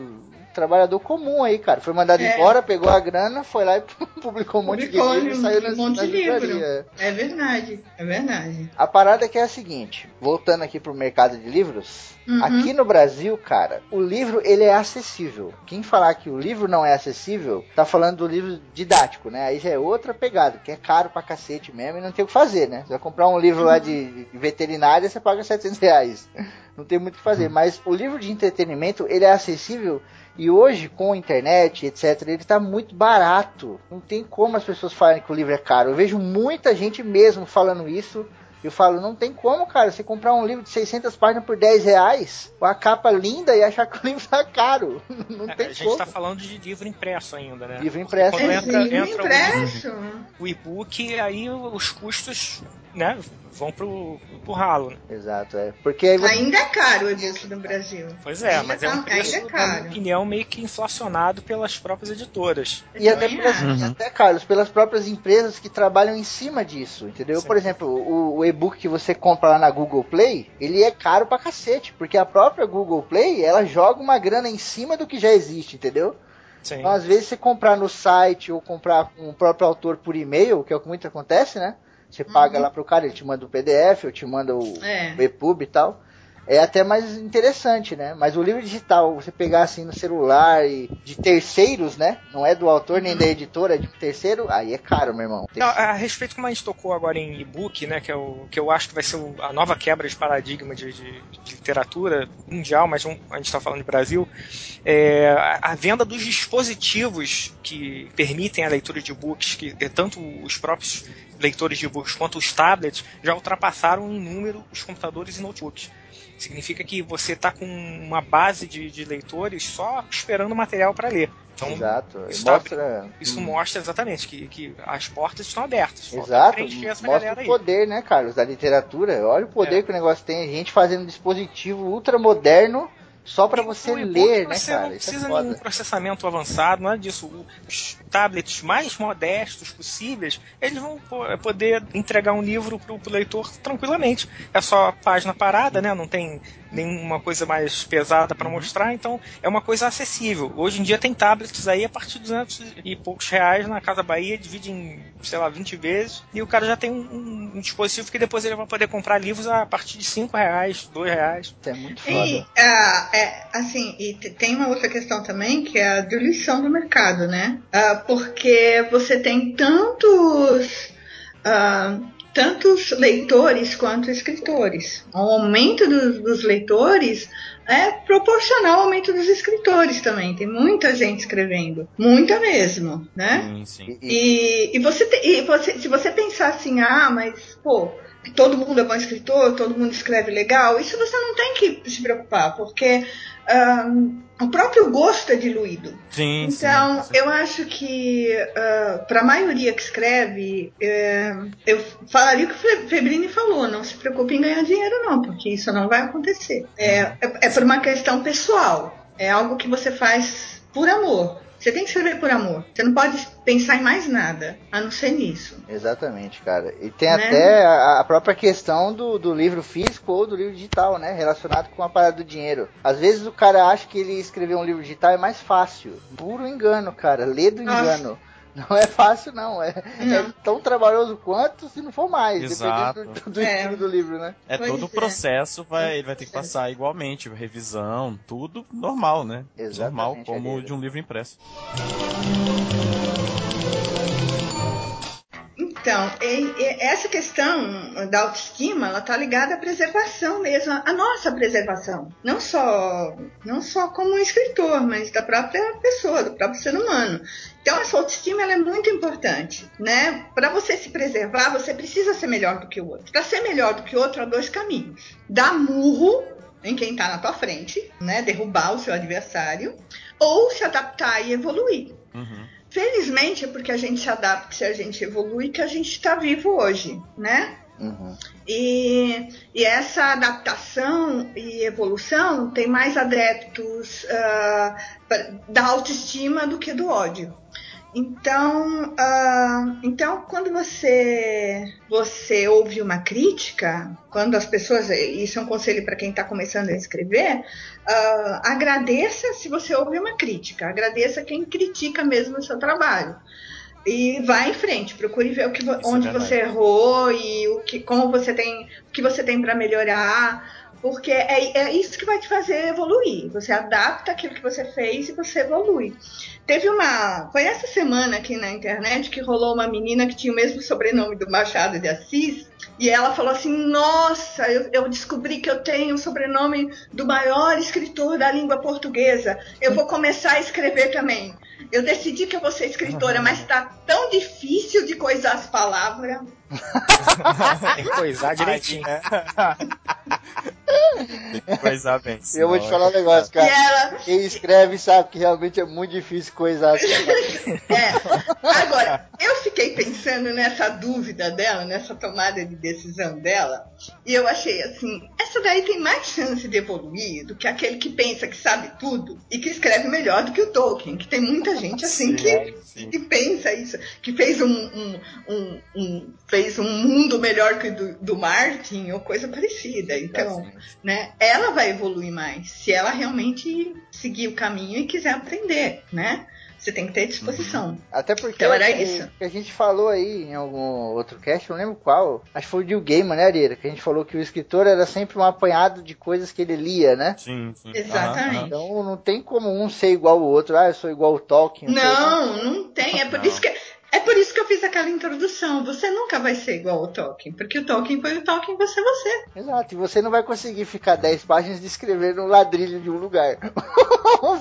trabalhador comum aí, cara. Foi mandado É. embora, pegou a grana, foi lá e [laughs] publicou um monte Publicou de livro e saiu um nas, monte nas de livro. É verdade, é verdade. A parada é que é a seguinte, voltando aqui pro mercado de livros, Uhum. aqui no Brasil, cara, o livro ele é acessível. Quem falar que o livro não é acessível, tá falando do livro didático, né? Aí já é outra pegada, que é caro pra cacete mesmo e não tem o que fazer, né? Você vai comprar um livro lá de, de veterinária, você paga 700 reais. Não tem muito o que fazer. Mas o livro de entretenimento, ele é acessível E hoje, com a internet, etc., ele está muito barato. Não tem como as pessoas falarem que o livro é caro. Eu vejo muita gente mesmo falando isso. Eu falo, não tem como, cara, você comprar um livro de 600 páginas por 10 reais, com a capa linda e achar que o livro tá caro. [laughs] Não É, tem a gente como. tá falando de livro impresso ainda, né? Livro Porque impresso. Quando É, entra, entra o- impresso. o e-book, aí os custos, né, vão pro, pro ralo. Né? Exato, é. Porque você... Ainda é caro o e-book no Brasil. Pois é, Ainda mas é tá- um preço, ainda é na minha caro. opinião, meio que inflacionado pelas próprias editoras. E até, pelas, e até, Carlos, pelas próprias empresas que trabalham em cima disso, entendeu? Sim. Por exemplo, o, o e-book que você compra lá na Google Play, ele é caro pra cacete, porque a própria Google Play, ela joga uma grana em cima do que já existe, entendeu? Sim. Então, às vezes, você comprar no site ou comprar com o próprio autor por e-mail, que é o que muito acontece, né? Você paga lá pro cara, ele te manda o PDF, ou te manda o, É. o EPUB e tal. É até mais interessante, né? Mas o livro digital, você pegar assim no celular e de terceiros, né? Não é do autor nem da editora, é de terceiro, aí é caro, meu irmão. Não, a respeito como a gente tocou agora em e-book, né, que, é o, que eu acho que vai ser o- a nova quebra de paradigma de, de- de literatura mundial, mas um- a gente está falando de Brasil, é, a, a venda dos dispositivos que permitem a leitura de e-books, que é tanto os próprios leitores de e-books quanto os tablets já ultrapassaram em número os computadores e notebooks. Significa que você está com uma base de, de leitores só esperando material para ler. Então, Exato. isso tá- mostra. isso hum, mostra exatamente que, que as portas estão abertas. Exato, mostra o aí. poder, né, Carlos, da literatura. Olha o poder É. que o negócio tem. Gente fazendo um dispositivo ultra moderno só pra E você o e-book ler, né, você cara? não é precisa de um processamento avançado, nada disso. Os tablets mais modestos possíveis, eles vão po- poder entregar um livro pro, pro leitor tranquilamente. É só página parada, né? Não tem nenhuma coisa mais pesada Uhum. para mostrar, então é uma coisa acessível. Hoje em dia tem tablets aí a partir de 200 e poucos reais na Casa Bahia, divide em, sei lá, 20 vezes, e o cara já tem um, um- um dispositivo que depois ele vai poder comprar livros a partir de 5 reais, 2 reais. É muito E, foda. ah, é, assim, e te- tem uma outra questão também, que é a diluição do mercado, né? Ah, porque você tem tantos, ah, tantos leitores quanto escritores. O aumento dos, dos leitores é proporcional ao aumento dos escritores também. Tem muita gente escrevendo, muita mesmo, né? Sim, sim. E- e- E, e você, te- e você- se você pensar assim, ah, mas pô, todo mundo é bom escritor, todo mundo escreve legal, isso você não tem que se preocupar, porque ahn, o próprio gosto é diluído. Sim, Então, sim. eu acho que para a maioria que escreve, é, eu falaria o que o Fe- Febrini falou, não se preocupe em ganhar dinheiro não, porque isso não vai acontecer. É, é, é por uma questão pessoal, é algo que você faz por amor. Você tem que escrever por amor. Você não pode pensar em mais nada, a não ser nisso. Exatamente, cara. E tem Né? até a, a própria questão do, do livro físico ou do livro digital, né? Relacionado com a parada do dinheiro. Às vezes o cara acha que ele escrever um livro digital é mais fácil. Puro engano, cara. Lê do engano. Não é fácil, não. É, Não. é tão trabalhoso quanto, se não for mais. Exato. Dependendo do, do É. estilo do livro, né? É Pois todo o é. processo, vai, ele vai ter que passar igualmente, revisão, tudo normal, né? Exatamente, normal, como Aguilera. de um livro impresso. Então, essa questão da autoestima, ela tá ligada à preservação mesmo, à nossa preservação. Não só, não só como escritor, mas da própria pessoa, do próprio ser humano. Então, essa autoestima ela é muito importante, né? Para você se preservar, você precisa ser melhor do que o outro. Para ser melhor do que o outro, há dois caminhos: dar murro em quem tá na tua frente, né? Derrubar o seu adversário, ou se adaptar e evoluir. Uhum. Felizmente é porque a gente se adapta e a gente evolui que a gente está vivo hoje, né? Uhum. E, e essa adaptação e evolução tem mais adeptos pra- da autoestima do que do ódio. Então, ah, então quando você você ouve uma crítica, quando as pessoas, isso é um conselho para quem está começando a escrever, ah, agradeça se você ouve uma crítica, agradeça quem critica mesmo o seu trabalho. E vá em frente, procure ver o que Isso é onde verdade. você errou e o que, como você tem, o que você tem para melhorar, Porque é, é isso que vai te fazer evoluir. Você adapta aquilo que você fez e você evolui. Teve uma. Foi essa semana aqui na internet que rolou uma menina que tinha o mesmo sobrenome do Machado de Assis. E ela falou assim: Nossa, eu, eu descobri que eu tenho o sobrenome do maior escritor da língua portuguesa. Eu vou começar a escrever também. Eu decidi que eu vou ser escritora, mas tá tão difícil de coisar as palavras. [laughs] Tem que coisar direitinho. Né? Tem que coisar bem. Eu vou te falar um negócio, E cara. ela. Quem escreve sabe que realmente é muito difícil coisar as palavras. [laughs] É. Agora, eu fiquei pensando nessa dúvida dela, nessa tomada de decisão dela, e eu achei assim: essa daí tem mais chance de evoluir do que aquele que pensa que sabe tudo e que escreve melhor do que o Tolkien, que tem muita gente assim que, sim. que pensa isso, que fez um, um, um, um- fez um mundo melhor que o do, do Martin ou coisa parecida. Então, né, ela vai evoluir mais se ela realmente seguir o caminho e quiser aprender, né? Você tem que ter disposição. Até porque Então era que- isso. que a gente falou aí em algum outro cast, não lembro qual. Acho que foi o Neil Gaiman, né, Areira? Que a gente falou que o escritor era sempre um apanhado de coisas que ele lia, né? Sim, sim. Exatamente. Então não tem como um ser igual o outro. Ah, eu sou igual o Tolkien. Não, não tem. É por, Não. Isso que, é por isso que eu fiz aquela introdução. Você nunca vai ser igual ao Tolkien, porque o Tolkien foi o Tolkien, você é você. Exato, e você não vai conseguir ficar 10 páginas descrevendo um ladrilho de um lugar. [laughs]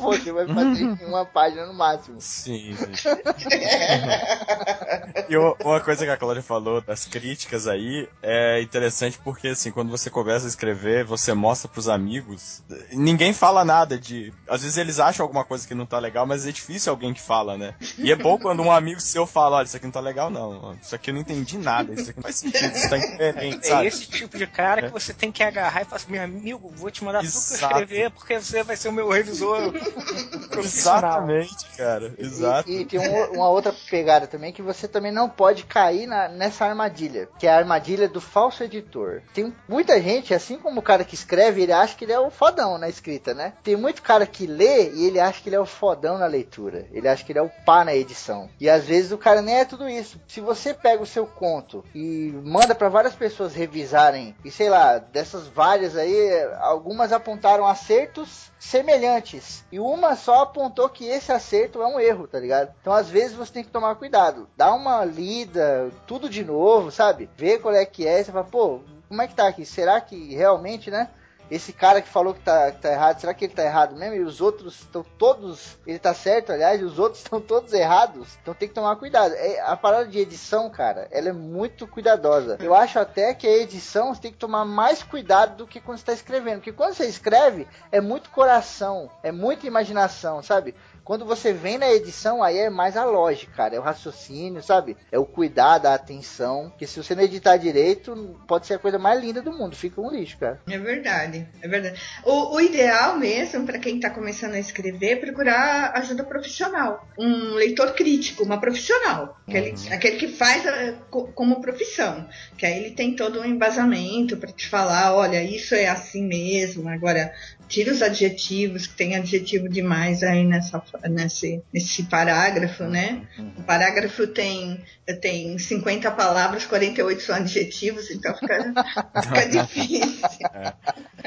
você vai fazer em uma página no máximo. Sim, sim. [laughs] e uma coisa que a Cláudia falou das críticas aí é interessante porque, assim, quando você começa a escrever, você mostra pros amigos, ninguém fala nada de. Às vezes eles acham alguma coisa que não tá legal, mas é difícil alguém que fala, né? E é bom quando um amigo seu fala: olha, isso aqui não tá legal, não. Isso aqui eu não entendi nada, isso aqui não faz sentido, isso tá [laughs] incoerente, É sabe? esse tipo de cara que você tem que agarrar e falar assim, meu amigo, vou te mandar tudo que eu Exato. escrever, porque você vai ser o meu revisor. [laughs] Exatamente, cara. Exato. E, e tem um- uma outra pegada também que você também não pode cair na- nessa armadilha, que é a armadilha do falso editor. Tem muita gente, assim como o cara que escreve, ele acha que ele é o fodão na escrita, né? Tem muito cara que lê e ele acha que ele é o fodão na leitura. Ele acha que ele é o pá na edição. E às vezes o cara nem é tudo isso. Se você pega o seu conto e manda para várias pessoas revisarem, e sei lá, dessas várias aí, algumas apontaram acertos semelhantes. E uma só apontou que esse acerto é um erro, tá ligado? Então às vezes você tem que tomar cuidado. Dá uma lida, tudo de novo, sabe? Ver qual é que é. Você fala, pô, como é que tá aqui? Será que realmente, né? Esse cara que falou que tá, que tá errado, será que ele tá errado mesmo? E os outros estão todos. Ele tá certo, aliás, e os outros [laughs] estão todos errados. Então tem que tomar cuidado. É, a parada de edição, cara, ela é muito cuidadosa. Eu acho até que a edição você tem que tomar mais cuidado do que quando você tá escrevendo. Porque quando você escreve, é muito coração, é muita imaginação, sabe? Quando você vem na edição, aí é mais a lógica, cara. É o raciocínio, sabe? É o cuidado, a atenção. Que se você não editar direito, pode ser a coisa mais linda do mundo. Fica um lixo, cara. É verdade, é verdade. O, o ideal mesmo, para quem está começando a escrever, é procurar ajuda profissional. Um leitor crítico, uma profissional. Aquele, aquele que faz a- co- como profissão. Que aí ele tem todo um embasamento para te falar: olha, isso é assim mesmo. Agora, tira os adjetivos, que tem adjetivo demais aí nessa, nesse, nesse parágrafo, né? O parágrafo tem, tem 50 palavras, 48 são adjetivos, então fica, [laughs] fica difícil.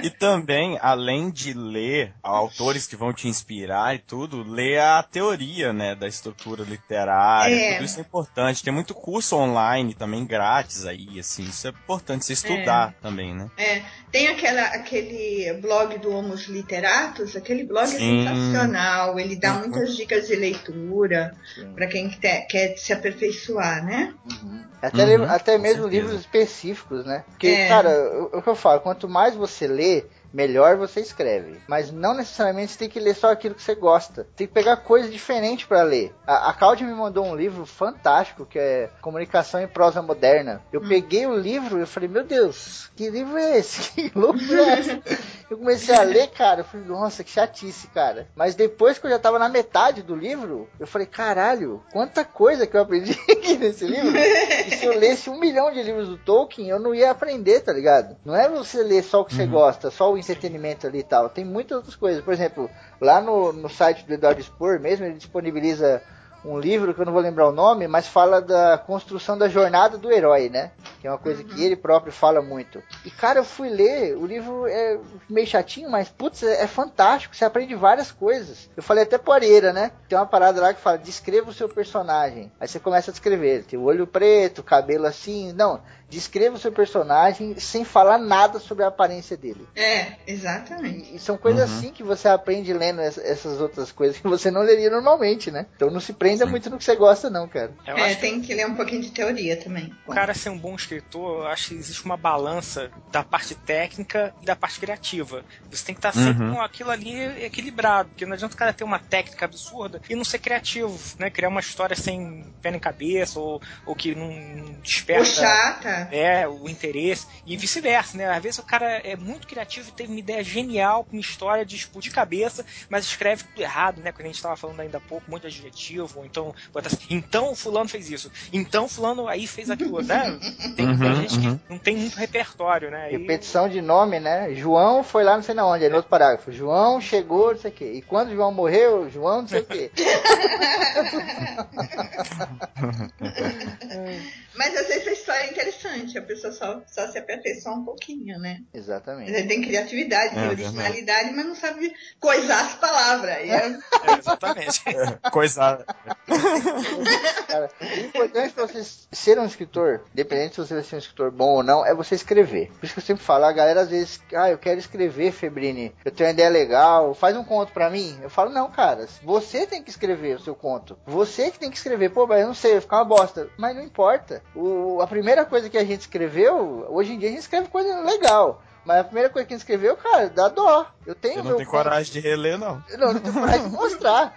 E também, além de ler autores que vão te inspirar e tudo, ler a teoria, né, da estrutura literária. É. Tudo isso é importante. Tem muito curso online também grátis aí, assim. Isso é importante você estudar também, né? É, tem aquela, aquele blog do Homos Literatus, aquele blog Sim. é sensacional, ele dá Sim. muitas dicas de leitura para quem te- quer se aperfeiçoar, né? Até, Uhum, até mesmo certeza. livros específicos, né? Porque, É. cara, o, o que eu falo, quanto mais você lê, melhor você escreve. Mas não necessariamente você tem que ler só aquilo que você gosta. Tem que pegar coisa diferente pra ler. A, a Cláudia me mandou um livro fantástico que é Comunicação em Prosa Moderna. Eu peguei o livro e eu falei, meu Deus, que livro é esse? [laughs] Que loucura é essa? [laughs] Eu comecei a ler, cara, eu falei, nossa, que chatice, cara. Mas depois que eu já tava na metade do livro, eu falei, caralho, quanta coisa que eu aprendi [laughs] aqui nesse livro. E se eu lesse um milhão de livros do Tolkien, eu não ia aprender, tá ligado? Não é você ler só o que você gosta, só o entretenimento ali e tal. Tem muitas outras coisas. Por exemplo, lá no, no site do Eduardo Spor mesmo, ele disponibiliza um livro que eu não vou lembrar o nome, mas fala da construção da jornada do herói, né? que é uma coisa que ele próprio fala muito. E cara, eu fui ler, o livro é meio chatinho, mas putz, é, é fantástico, você aprende várias coisas. Eu falei até poreira, né? Tem uma parada lá que fala, descreva o seu personagem. Aí você começa a descrever, tem o olho preto, cabelo assim, não, descreva o seu personagem sem falar nada sobre a aparência dele. É, exatamente. E, e são coisas uhum. assim que você aprende lendo essas outras coisas que você não leria normalmente, né? Então não se prenda Sim. muito no que você gosta, não, cara. Eu é, tem que... que ler um pouquinho de teoria também. O cara ser um bom escritor, eu acho que existe uma balança da parte técnica e da parte criativa. Você tem que estar sempre uhum. com aquilo ali equilibrado, porque não adianta o cara ter uma técnica absurda e não ser criativo, né? Criar uma história sem pé nem cabeça ou, ou que não desperta. Ou chata é, o interesse, e vice-versa, né? Às vezes o cara é muito criativo e teve uma ideia genial, uma história de explodir cabeça, mas escreve tudo errado, né? Quando a gente estava falando ainda há pouco, muito adjetivo, ou então, assim, então fulano fez isso, então fulano aí fez aquilo, né? [laughs] Tem, uhum, tem gente uhum. que não tem muito repertório, né? Repetição de nome, né? João foi lá não sei na onde, é no outro parágrafo. João chegou, não sei o quê. E quando João morreu, João não sei o quê. [laughs] [laughs] Mas às vezes a história é interessante, a pessoa só, só se aperfeiçoa um pouquinho, né? Exatamente. Ele tem criatividade, tem é, originalidade, mas não sabe coisar as palavras. É... é, exatamente. É, coisar. [laughs] Cara, o importante para você ser um escritor, independente se você vai ser um escritor bom ou não, é você escrever. Por isso que eu sempre falo, a galera às vezes, ah, eu quero escrever, Febrini, eu tenho uma ideia legal, faz um conto para mim. Eu falo, não, cara, você tem que escrever o seu conto. Você que tem que escrever. Pô, mas eu não sei, vai ficar uma bosta. Mas não importa. O, a primeira coisa que a gente escreveu, hoje em dia a gente escreve coisa legal. Mas a primeira coisa que a gente escreveu, cara, dá dó. Eu tenho. Eu não tenho coragem de [laughs] reler, não. Não, não tenho coragem de mostrar.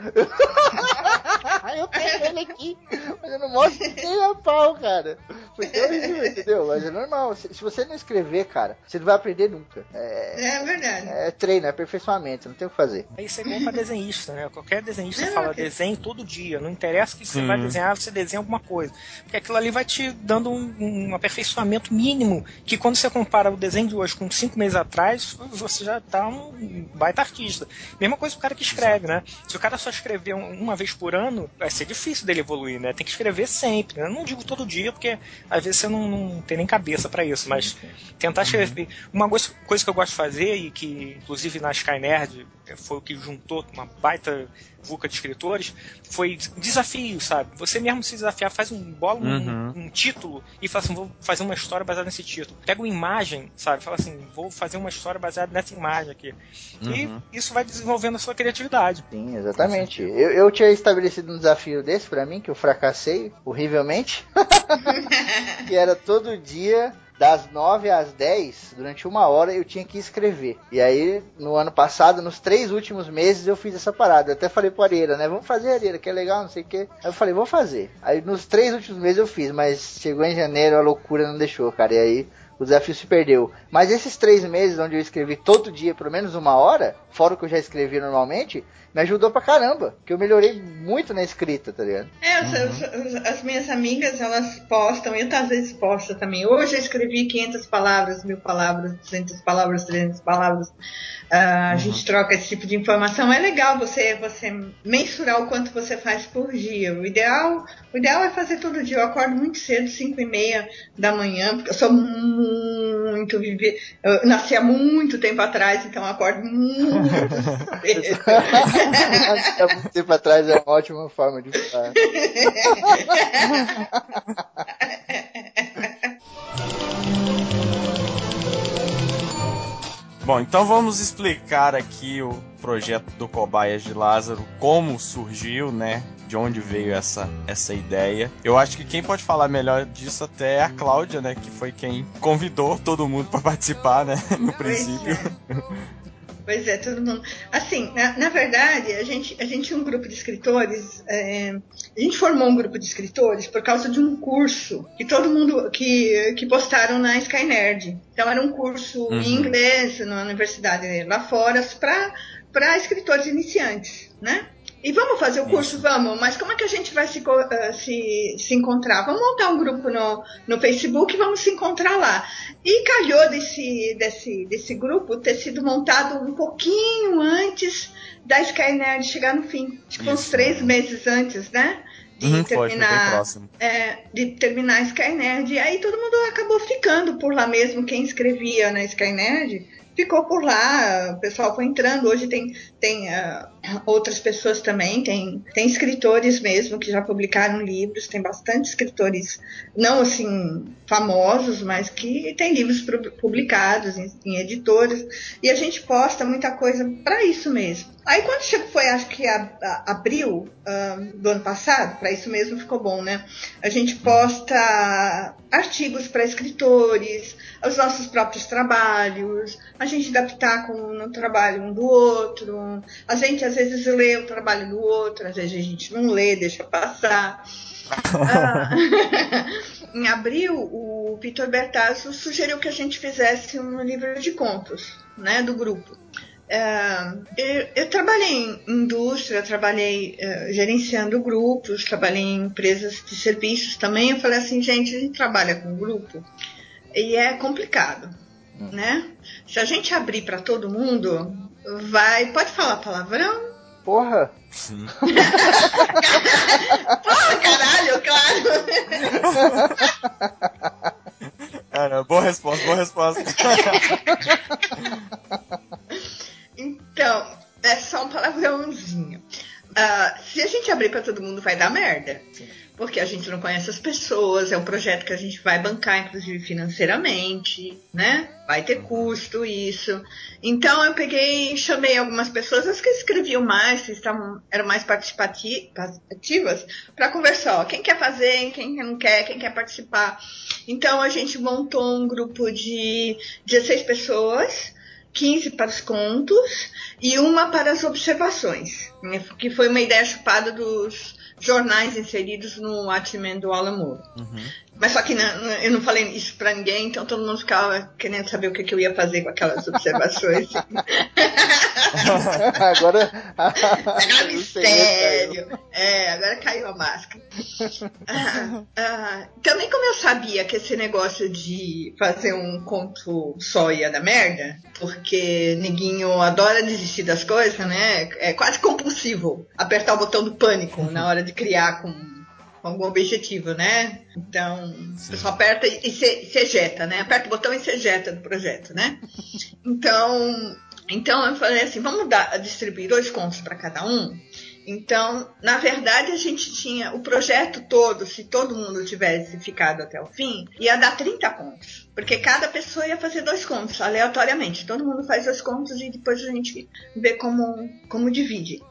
eu tenho ele aqui, mas eu não mostro nem a pau, cara. Porque é horrível, entendeu? Mas é normal. Se, se, você não escrever, cara, você não vai aprender nunca. É, é verdade. É treino, é aperfeiçoamento, não tem o que fazer. Isso é bom pra desenhista, né? Qualquer desenhista é, fala okay. desenho todo dia. Não interessa que você vai desenhar, você desenha alguma coisa. Porque aquilo ali vai te dando um, um aperfeiçoamento mínimo que quando você compara o desenho de hoje com cinco meses atrás, você já tá um baita artista. Mesma coisa o cara que escreve, né? Se o cara só escrever uma vez por ano, vai ser difícil dele evoluir, né? Tem que escrever sempre. Né? Não digo todo dia, porque às vezes você não, não tem nem cabeça para isso, mas tentar escrever. Uma coisa, coisa que eu gosto de fazer, e que inclusive na Sky Nerd foi o que juntou uma baita VUCA de escritores, foi desafio, sabe? Você mesmo se desafiar, faz um bola uhum. um, um, título e fala assim, vou fazer uma história baseada nesse título. Pega uma imagem, sabe? Fala assim, vou fazer uma história baseada nessa imagem aqui. Uhum. E isso vai desenvolvendo a sua criatividade. Sim, exatamente. Eu, eu tinha estabelecido um desafio desse para mim, que eu fracassei horrivelmente. [laughs] que era todo dia das 9 às 10, durante uma hora, eu tinha que escrever. E aí, no ano passado, nos três últimos meses, eu fiz essa parada. Eu até falei pro Areira, né? Vamos fazer, Areira, que é legal, não sei o quê. Aí eu falei, vou fazer. Aí nos três últimos meses eu fiz, mas chegou em janeiro, a loucura não deixou, cara. E aí o desafio se perdeu. Mas esses três meses onde eu escrevi todo dia, pelo menos uma hora, fora o que eu já escrevi normalmente, me ajudou pra caramba. Que eu melhorei muito na escrita, tá ligado? É, uhum. as, as, minhas amigas, elas postam, eu às vezes posto também. Hoje eu escrevi 500 palavras, mil palavras, 200 palavras, 300 palavras. Uh, a uhum. gente troca esse tipo de informação. É legal você, você mensurar o quanto você faz por dia. O ideal, o ideal é fazer todo dia. Eu acordo muito cedo, 5 e meia da manhã, porque eu sou muito viver. Eu nasci há muito tempo atrás, então eu acordo muito [laughs] cedo. Há muito tempo atrás é uma ótima forma de falar. Bom, então vamos explicar aqui o projeto do Cobaias de Lázaro, como surgiu, né? De onde veio essa, essa ideia. Eu acho que quem pode falar melhor disso até é a Cláudia, né? Que foi quem convidou todo mundo para participar, né? No princípio. Pois é, todo mundo. Assim, na, na, verdade, a gente, a gente tinha um grupo de escritores. É, a gente formou um grupo de escritores por causa de um curso que todo mundo que, que postaram na Sky Nerd. Então era um curso uhum. em inglês na universidade lá fora para escritores iniciantes, né? E vamos fazer o curso? Vamos, mas como é que a gente vai se, uh, se, se encontrar? Vamos montar um grupo no, no Facebook e vamos se encontrar lá. E calhou desse, desse, desse grupo ter sido montado um pouquinho antes da Skynerd chegar no fim. Tipo, uns três meses antes, né? de Uhum, foi, foi terminar próximo. é, de terminar a Skynet. E aí todo mundo acabou ficando por lá mesmo. Quem escrevia na Skynet ficou por lá. O pessoal foi entrando. Hoje tem, tem ah, outras pessoas também. Tem, tem escritores mesmo que já publicaram livros. Tem bastante escritores, não assim famosos, mas que tem livros pu- publicados em, em editoras. E a gente posta muita coisa para isso mesmo. Aí quando chegou, foi acho que a, a- abril ah, do ano passado, para isso mesmo ficou bom, né? A gente posta artigos para escritores, os nossos próprios trabalhos, a gente dá pitaco no trabalho um do outro, a gente às vezes lê o trabalho do outro, às vezes a gente não lê, deixa passar. [laughs] Ah, [laughs] em abril, o Vitor Bertazzo sugeriu que a gente fizesse um livro de contos, né, do grupo. É, eu, eu trabalhei em indústria, trabalhei é, gerenciando grupos, trabalhei em empresas de serviços também. Eu falei assim, gente, a gente trabalha com grupo e é complicado, né? Se a gente abrir para todo mundo, vai. Pode falar palavrão? Porra! Sim. [laughs] Porra, caralho, claro! [laughs] Cara, boa resposta, boa resposta. [laughs] Então, é só um palavrãozinho. Ah, se a gente abrir para todo mundo, vai dar merda. Porque a gente não conhece as pessoas, é um projeto que a gente vai bancar, inclusive financeiramente, né? Vai ter custo isso. Então eu peguei e chamei algumas pessoas, as que escreviam mais, que estavam, eram mais participati- participativas, para conversar. Ó, quem quer fazer, quem não quer, quem quer participar. Então a gente montou um grupo de 16 pessoas. 15 para os contos e uma para as observações, né, que foi uma ideia chupada dos jornais inseridos no Watchmen do Alan Moore. Uhum. Mas só que não- eu não falei isso para ninguém, então todo mundo ficava querendo saber o que, que eu ia fazer com aquelas observações. [laughs] Agora. Era [laughs] o mistério. É, agora caiu a máscara. Ah, ah, também como eu sabia que esse negócio de fazer um conto só ia dar merda, porque neguinho adora desistir das coisas, né? É quase compulsivo apertar o botão do pânico na hora de criar com algum objetivo, né? Então, a pessoa aperta e se, se ejeta, né? Aperta o botão e se ejeta do projeto, né? Então, então eu falei assim, vamos dar, distribuir dois contos para cada um. Então, na verdade, a gente tinha o projeto todo, se todo mundo tivesse ficado até o fim, ia dar 30 contos. Porque cada pessoa ia fazer dois contos, aleatoriamente. Todo mundo faz dois contos e depois a gente vê como, como divide.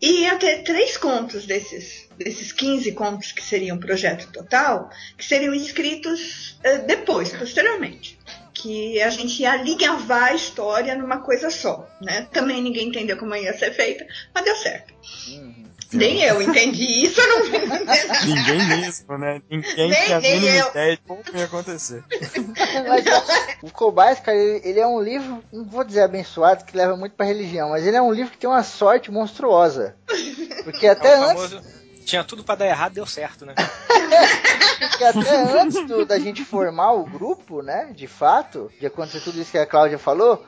E ia ter três contos desses, desses 15 contos que seriam projeto total, que seriam escritos eh, depois, posteriormente. Que a gente ia alinhavar a história numa coisa só, né? Também ninguém entendeu como ia ser feita, mas deu certo. Nem eu entendi isso, eu não Ninguém mesmo, né? Ninguém Nem- tinha a nem mínima eu. ideia de como ia acontecer. Mas o Cobaias, cara, ele, ele é um livro, não vou dizer abençoado, que leva muito pra religião, mas ele é um livro que tem uma sorte monstruosa. Porque até É o antes, famoso. Tinha tudo pra dar errado, deu certo, né? porque até antes do- da gente formar o grupo, né, de fato, de acontecer tudo isso que a Cláudia falou,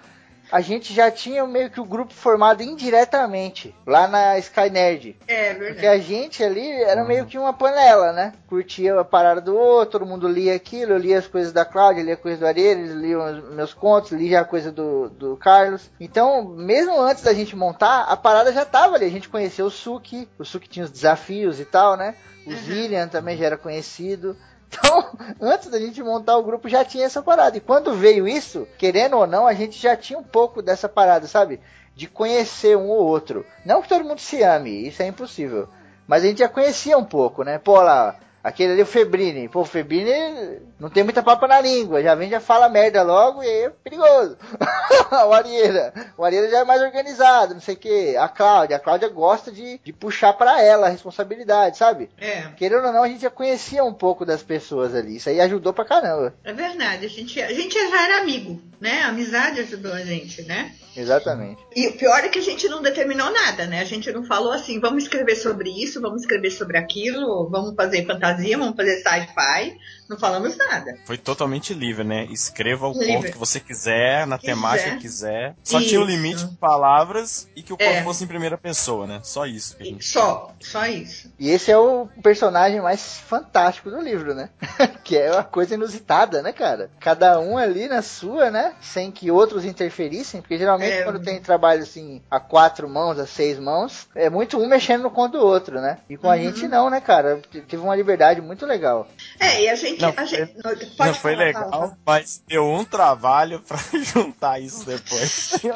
a gente já tinha meio que o grupo formado indiretamente, lá na Sky Nerd. É Porque verdade. a gente ali era meio que uma panela, né? Curtia a parada do outro, todo mundo lia aquilo, eu lia as coisas da Cláudia, lia coisas do Areia, eles liam os meus contos, lia a coisa do, do Carlos. Então, mesmo antes da gente montar, a parada já tava ali. A gente conheceu o Suki, o Suki tinha os desafios e tal, né? O Zillian também já era conhecido. Então, [laughs] antes da gente montar o grupo já tinha essa parada. E quando veio isso, querendo ou não, a gente já tinha um pouco dessa parada, sabe? De conhecer um ou outro. Não que todo mundo se ame, isso é impossível. Mas a gente já conhecia um pouco, né? Pô, lá, aquele ali, o Febrini. Pô, o Febrini não tem muita papa na língua. Já vem, já fala merda logo e aí é perigoso. [laughs] o Arieira. O Arieira já é mais organizado, não sei o quê. A Cláudia. A Cláudia gosta de, de puxar pra ela a responsabilidade, sabe? É, Querendo ou não, a gente já conhecia um pouco das pessoas ali. Isso aí ajudou pra caramba. é verdade. A gente, a gente já era amigo, né? A amizade ajudou a gente, né? Exatamente. E o pior é que a gente não determinou nada, né? A gente não falou assim, vamos escrever sobre isso, vamos escrever sobre aquilo, vamos fazer fantasia, vamos fazer sci-fi. Não falamos nada. Foi totalmente livre, né? Escreva o Livre. conto que você quiser, na Quiser. temática que quiser. Só tinha o Isso. limite de palavras e que o conto É. fosse em primeira pessoa, né? Só isso que a gente. Só, só isso. E esse é o personagem mais fantástico do livro, né? [laughs] que é uma coisa inusitada, né, cara? Cada um ali na sua, né? Sem que outros interferissem, porque geralmente É. quando tem trabalho assim a quatro mãos, a seis mãos, é muito um mexendo no conto do outro, né? E com a Uhum. gente não, né, cara? Teve uma liberdade muito legal. É, e a gente. Não, a gente foi- pode Não, foi falar, legal, fala, mas deu um trabalho pra [laughs] juntar isso depois. [laughs] Meu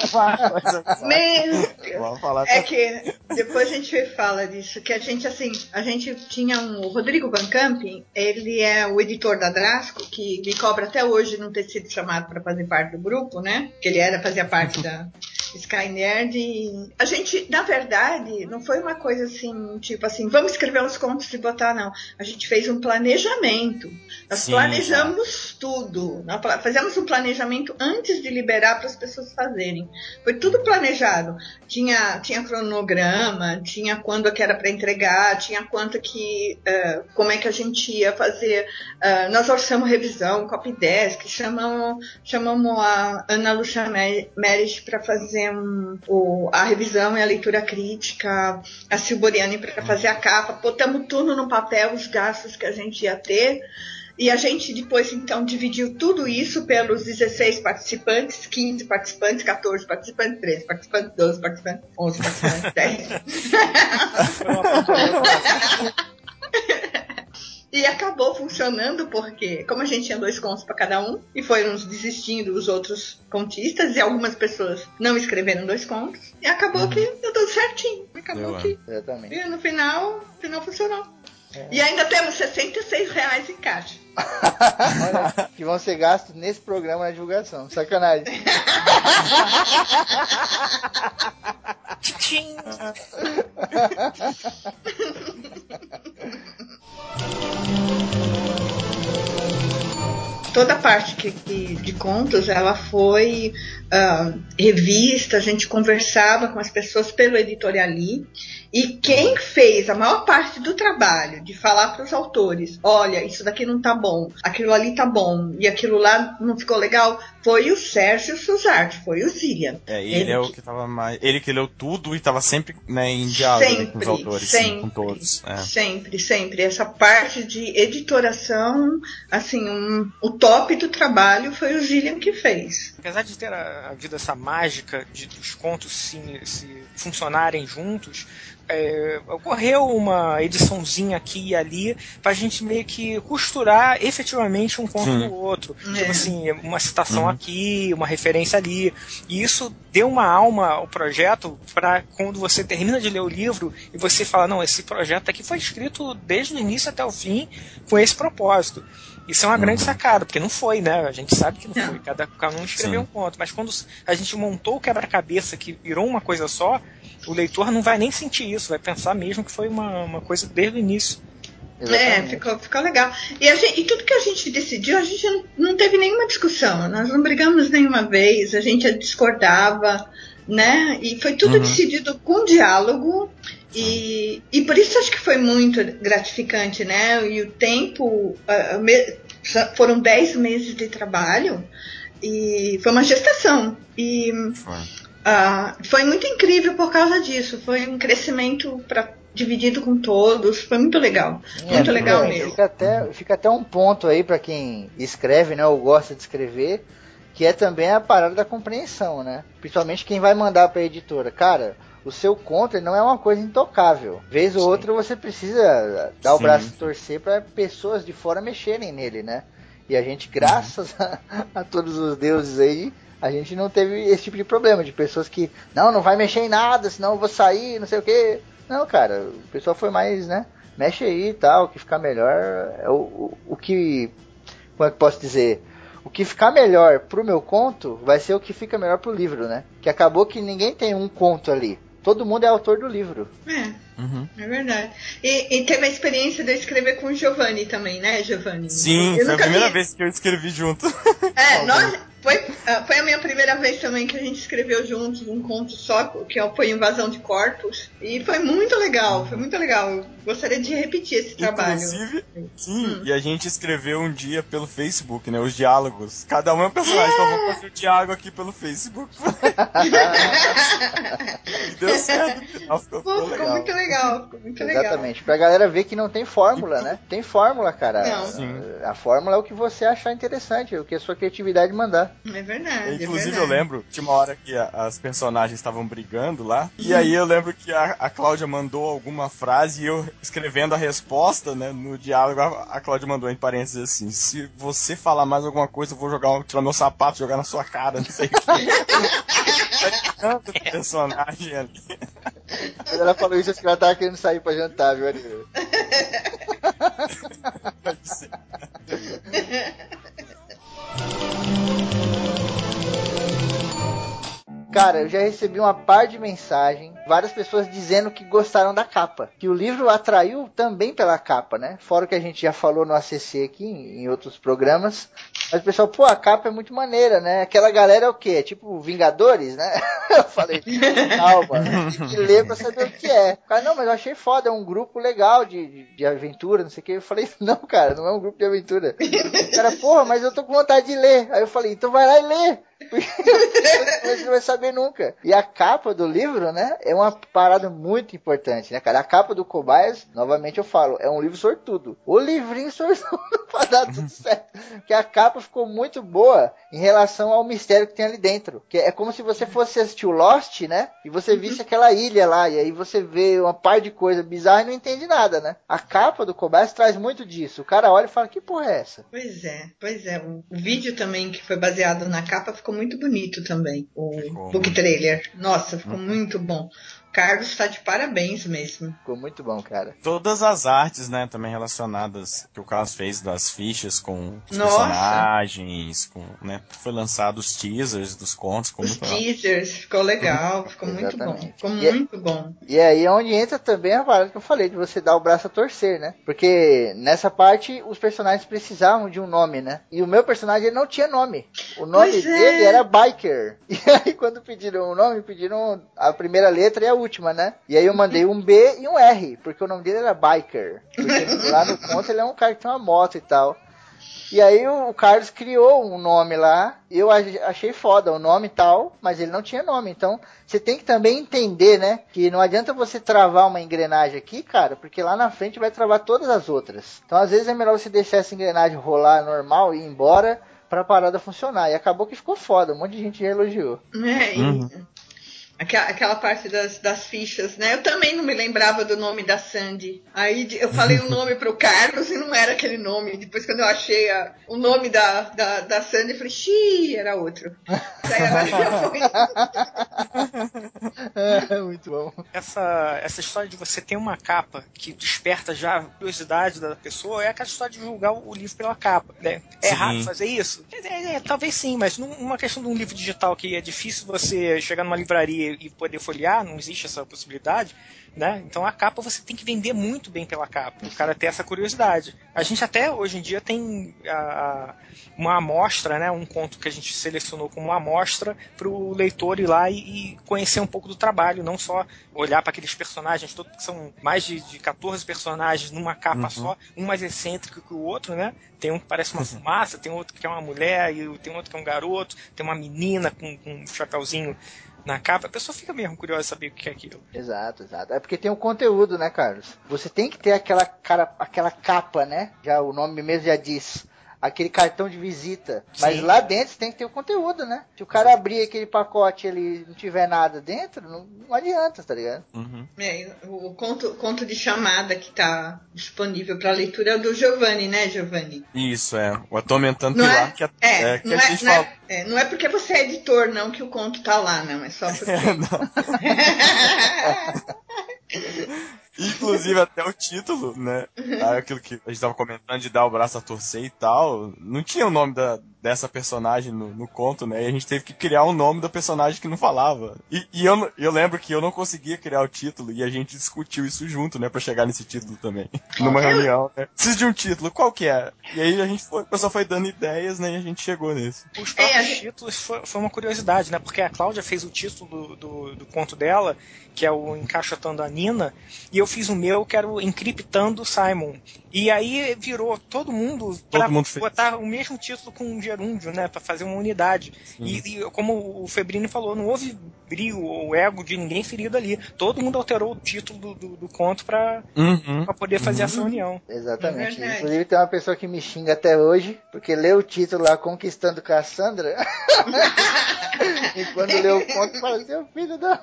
falar É que depois a gente fala disso, que a gente, assim, a gente tinha um. O Rodrigo Van Camp, ele é o editor da Drasco, que me cobra até hoje não ter sido chamado para fazer parte do grupo, né? Que ele era, fazia parte da [laughs] Sky Nerd. E a gente, na verdade, não foi uma coisa assim, tipo assim, vamos escrever uns contos e botar, não. A gente fez um planejamento. Nós Sim, planejamos tudo. Nós fizemos um planejamento antes de liberar para as pessoas fazerem. Foi tudo planejado. Tinha, tinha cronograma, tinha quando que era para entregar, tinha quanto que, eh, como é que a gente ia fazer. eh, nós orçamos revisão, copy desk, chamamos, chamamos a Ana Lucia Meres para fazer um, o- a revisão e a leitura crítica, a Silboriane para fazer a capa, botamos tudo no papel, os gastos que a gente ia ter. E a gente depois, então, dividiu tudo isso pelos 16 participantes, 15 participantes, 14 participantes, 13 participantes, 12 participantes, 11 participantes, 10. [laughs] [laughs] E acabou funcionando porque, como a gente tinha dois contos para cada um, e foram desistindo os outros contistas, e algumas pessoas não escreveram dois contos, e acabou que deu tudo certinho. Acabou Deu, que. Exatamente. E no final, no final funcionou. E ainda temos 66 reais em caixa. Olha, [laughs] que vão ser gastos nesse programa na divulgação. Sacanagem. [laughs] Tchim! [laughs] toda a parte que, que- de contos ela foi ah, revista, a gente conversava com as pessoas pelo editoriali e quem fez a maior parte do trabalho de falar para os autores, olha, isso daqui não tá bom, aquilo ali tá bom e aquilo lá não ficou legal, foi o Sérgio Suzarte, foi o Zillian. É, ele, Ele é o que- tava mais. Ele que leu tudo e tava sempre né, em diálogo né, com os Sempre, autores, sim, sempre. com todos. É. Sempre, sempre. Essa parte de editoração, assim, um- o top do trabalho foi o Zillian que fez. Apesar de ter a- havido essa mágica de os contos se, se funcionarem juntos, é, ocorreu uma ediçãozinha aqui e ali pra gente meio que costurar efetivamente um conto Sim. no outro. É. Tipo assim, uma citação Uhum. Aqui, uma referência ali. E isso deu uma alma ao projeto para quando você termina de ler o livro e você fala, não, esse projeto aqui foi escrito desde o início até o fim com esse propósito. Isso é uma grande Uhum. sacada, porque não foi, né? A gente sabe que não Não. foi. [laughs] Cada, cada um escreveu Sim. um conto. Mas quando a gente montou o quebra-cabeça que virou uma coisa só, o leitor não vai nem sentir isso, vai pensar mesmo que foi uma, uma coisa desde o início. É, Exatamente. ficou, ficou legal. E, gente- e tudo que a gente decidiu, a gente não, não teve nenhuma discussão. Nós não brigamos nenhuma vez, a gente discordava, né? E foi tudo Uhum. decidido com diálogo. E, e por isso acho que foi muito gratificante, né? E o tempo. ah, me- foram 10 meses de trabalho e foi uma gestação. E Foi. ah, foi muito incrível por causa disso. Foi um crescimento pra, dividido com todos. Foi muito legal. É, Muito legal fica- mesmo. Fica até, fica até um ponto aí pra quem escreve, né, ou gosta de escrever, que é também a parada da compreensão, né? Principalmente quem vai mandar pra editora. Cara, o seu conto não é uma coisa intocável. Vez ou Sim. outra você precisa dar o Sim. braço a torcer pra pessoas de fora mexerem nele, né? E a gente, graças a, [laughs] a todos os deuses aí, a gente não teve esse tipo de problema de pessoas que, não, não vai mexer em nada, senão eu vou sair, não sei o quê. Não, cara, o pessoal foi mais, né? Mexe aí e tal, o que ficar melhor é o, o, o que. Como é que eu posso dizer? O que ficar melhor pro meu conto vai ser o que fica melhor pro livro, né? Que acabou que ninguém tem um conto ali. Todo mundo é autor do livro. É, Uhum. é verdade. E, e teve a experiência de eu escrever com o Giovanni também, né, Giovanni? Sim, Eu foi a primeira vi- vez que eu escrevi junto. É, [laughs] nós, Foi, ah, foi a minha primeira vez também que a gente escreveu juntos um conto só, que foi Invasão de Corpos. E foi muito legal, foi muito legal. Eu gostaria de repetir esse trabalho. Inclusive, sim, e a gente escreveu um dia pelo Facebook, né? Os diálogos. Cada um é um personagem, então vamos fazer o diálogo aqui pelo Facebook. [laughs] e deu certo. final, Ficou, Pô, ficou ficou legal. muito legal, ficou muito legal. Exatamente. Pra galera ver que não tem fórmula, né? Tem fórmula, cara. Não. Sim. A fórmula é o que você achar interessante, é o que a sua criatividade mandar. É verdade. Inclusive, é eu verdade. lembro, tinha uma hora que a- as personagens estavam brigando lá, e aí eu lembro que a, a Cláudia mandou alguma frase e eu escrevendo a resposta, né, no diálogo, a, a Cláudia mandou em parênteses assim: se você falar mais alguma coisa, eu vou jogar, um- tirar meu sapato, jogar na sua cara, não sei o que. [laughs] Tanto personagem ali. Quando ela falou isso, acho que ela tava querendo sair pra jantar, viu, Ariel? [laughs] Pode ser. [laughs] Cara, eu já recebi uma par de mensagem, várias pessoas dizendo que gostaram da capa. Que o livro atraiu também pela capa, né? Fora o que a gente já falou no ACC aqui, em outros programas. Mas o pessoal, pô, a capa é muito maneira, né? Aquela galera é o quê? É tipo Vingadores, né? [laughs] Eu falei, calma, tem que ler pra saber o que é. O cara, não, mas eu achei foda, é um grupo legal de, de, de aventura, não sei o que. Eu falei, [laughs] não, cara, não é um grupo de aventura. O cara, porra, mas eu tô com vontade de ler. Aí eu falei, então vai lá e lê. [laughs] Porque você não vai saber nunca. E a capa do livro, né, é uma parada muito importante, né, cara? A capa do Cobaias, novamente eu falo, é um livro sortudo. O livrinho sortudo [laughs] pra dar tudo certo. Porque a capa ficou muito boa em relação ao mistério que tem ali dentro. Que é como se você fosse assistir o Lost, né, e você visse aquela ilha lá, e aí você vê uma par de coisa bizarra e não entende nada, né? A capa do Cobaias traz muito disso. O cara olha e fala, que porra é essa? Pois é, pois é. O, o vídeo também que foi baseado na capa ficou muito bonito também. O Ficou. book trailer. Nossa, ficou muito bom. Carlos está de parabéns mesmo. Ficou muito bom, cara. Todas as artes, né, também relacionadas que o Carlos fez das fichas com os Nossa. personagens, com, né, foi lançado os teasers dos contos, ficou Os teasers, ficou legal, [laughs] ficou muito bom. Ficou E é- muito bom. E aí é onde entra também a parada que eu falei, de você dar o braço a torcer, né? Porque nessa parte os personagens precisavam de um nome, né? E o meu personagem ele não tinha nome. O nome Pois é. dele era Biker. [laughs] E aí quando pediram o nome, pediram a primeira letra e a última, né? E aí eu mandei um B e um R, porque o nome dele era Biker. Porque [laughs] lá no conto ele é um cara que tem uma moto e tal. E aí o Carlos criou um nome lá, eu ach- achei foda o nome e tal, mas ele não tinha nome. Então você tem que também entender, né, que não adianta você travar uma engrenagem aqui, cara, porque lá na frente vai travar todas as outras. Então às vezes é melhor você deixar essa engrenagem rolar normal e ir embora pra parada funcionar. E acabou que ficou foda, um monte de gente já elogiou. É, e Uhum. Aquela, aquela parte das, das fichas, né? Eu também não me lembrava do nome da Sandy. Aí eu falei o nome pro Carlos e não era aquele nome. Depois quando eu achei a- o nome da, da, da Sandy, eu falei, xiii, era outro. Daí agora já foi. Muito bom. Essa, essa história de você ter uma capa que desperta já a curiosidade da pessoa é aquela história de julgar o livro pela capa. Né? É Sim. errado fazer isso? É, é, talvez sim, mas numa questão de um livro digital que é difícil você chegar numa livraria e poder folhear, não existe essa possibilidade. Né? Então a capa você tem que vender muito bem pela capa, o cara ter essa curiosidade. A gente até hoje em dia tem a- a- uma amostra, né? um conto que a gente selecionou como uma amostra para o leitor ir lá e, e conhecer um pouco do trabalho, não só olhar para aqueles personagens todos, que são mais de, de 14 personagens numa capa Uhum. só, um mais excêntrico que o outro, né? Tem um que parece uma fumaça, tem outro que é uma mulher, e tem outro que é um garoto, tem uma menina com, com um chapéuzinho na capa. A pessoa fica mesmo curiosa saber o que é aquilo. Exato, exato. É porque tem o conteúdo, né, Carlos? Você tem que ter aquela cara, aquela capa, né? Já o nome mesmo já diz. Aquele cartão de visita. Mas Sim. lá dentro você tem que ter o conteúdo, né? Se o cara abrir aquele pacote e não tiver nada dentro, não, não adianta, tá ligado? Uhum. É, o conto, conto de chamada que está disponível para leitura é o do Giovanni, né, Giovanni? Isso, é. O Atormentando Não Pilar, é? que, a, É, é, que a é, gente não, fala. é, é, não é porque você é editor, não, que o conto tá lá, não. É só [laughs] porque. [laughs] Inclusive até o título, né? Ah, Aquilo que a gente tava comentando de dar o braço a torcer e tal. Não tinha o nome da, dessa personagem no, no conto, né? E a gente teve que criar um nome do personagem que não falava. E, e eu, eu lembro que eu não conseguia criar o título e a gente discutiu isso junto, né? Pra chegar nesse título também. Numa reunião, né? Preciso de um título, qual que é? E aí a gente foi, o pessoal foi dando ideias, né? E a gente chegou nesse. Os próprios títulos foi, foi uma curiosidade, né? Porque a Cláudia fez o título do, do, do conto dela, que é o Encaixotando a Nina, e eu fiz o meu, que era o Encriptando Simon. E aí virou todo mundo para botar o mesmo título com um gerúndio, né? Pra fazer uma unidade. E, e, como o Febrini falou, não houve brilho ou ego de ninguém ferido ali. Todo mundo alterou o título do, do, do conto pra, uhum. poder fazer uhum. essa união. Exatamente. É Inclusive tem uma pessoa que me xinga até hoje, porque leu o título lá Conquistando Cassandra. [laughs] e quando leu o conto, fala assim, filho da.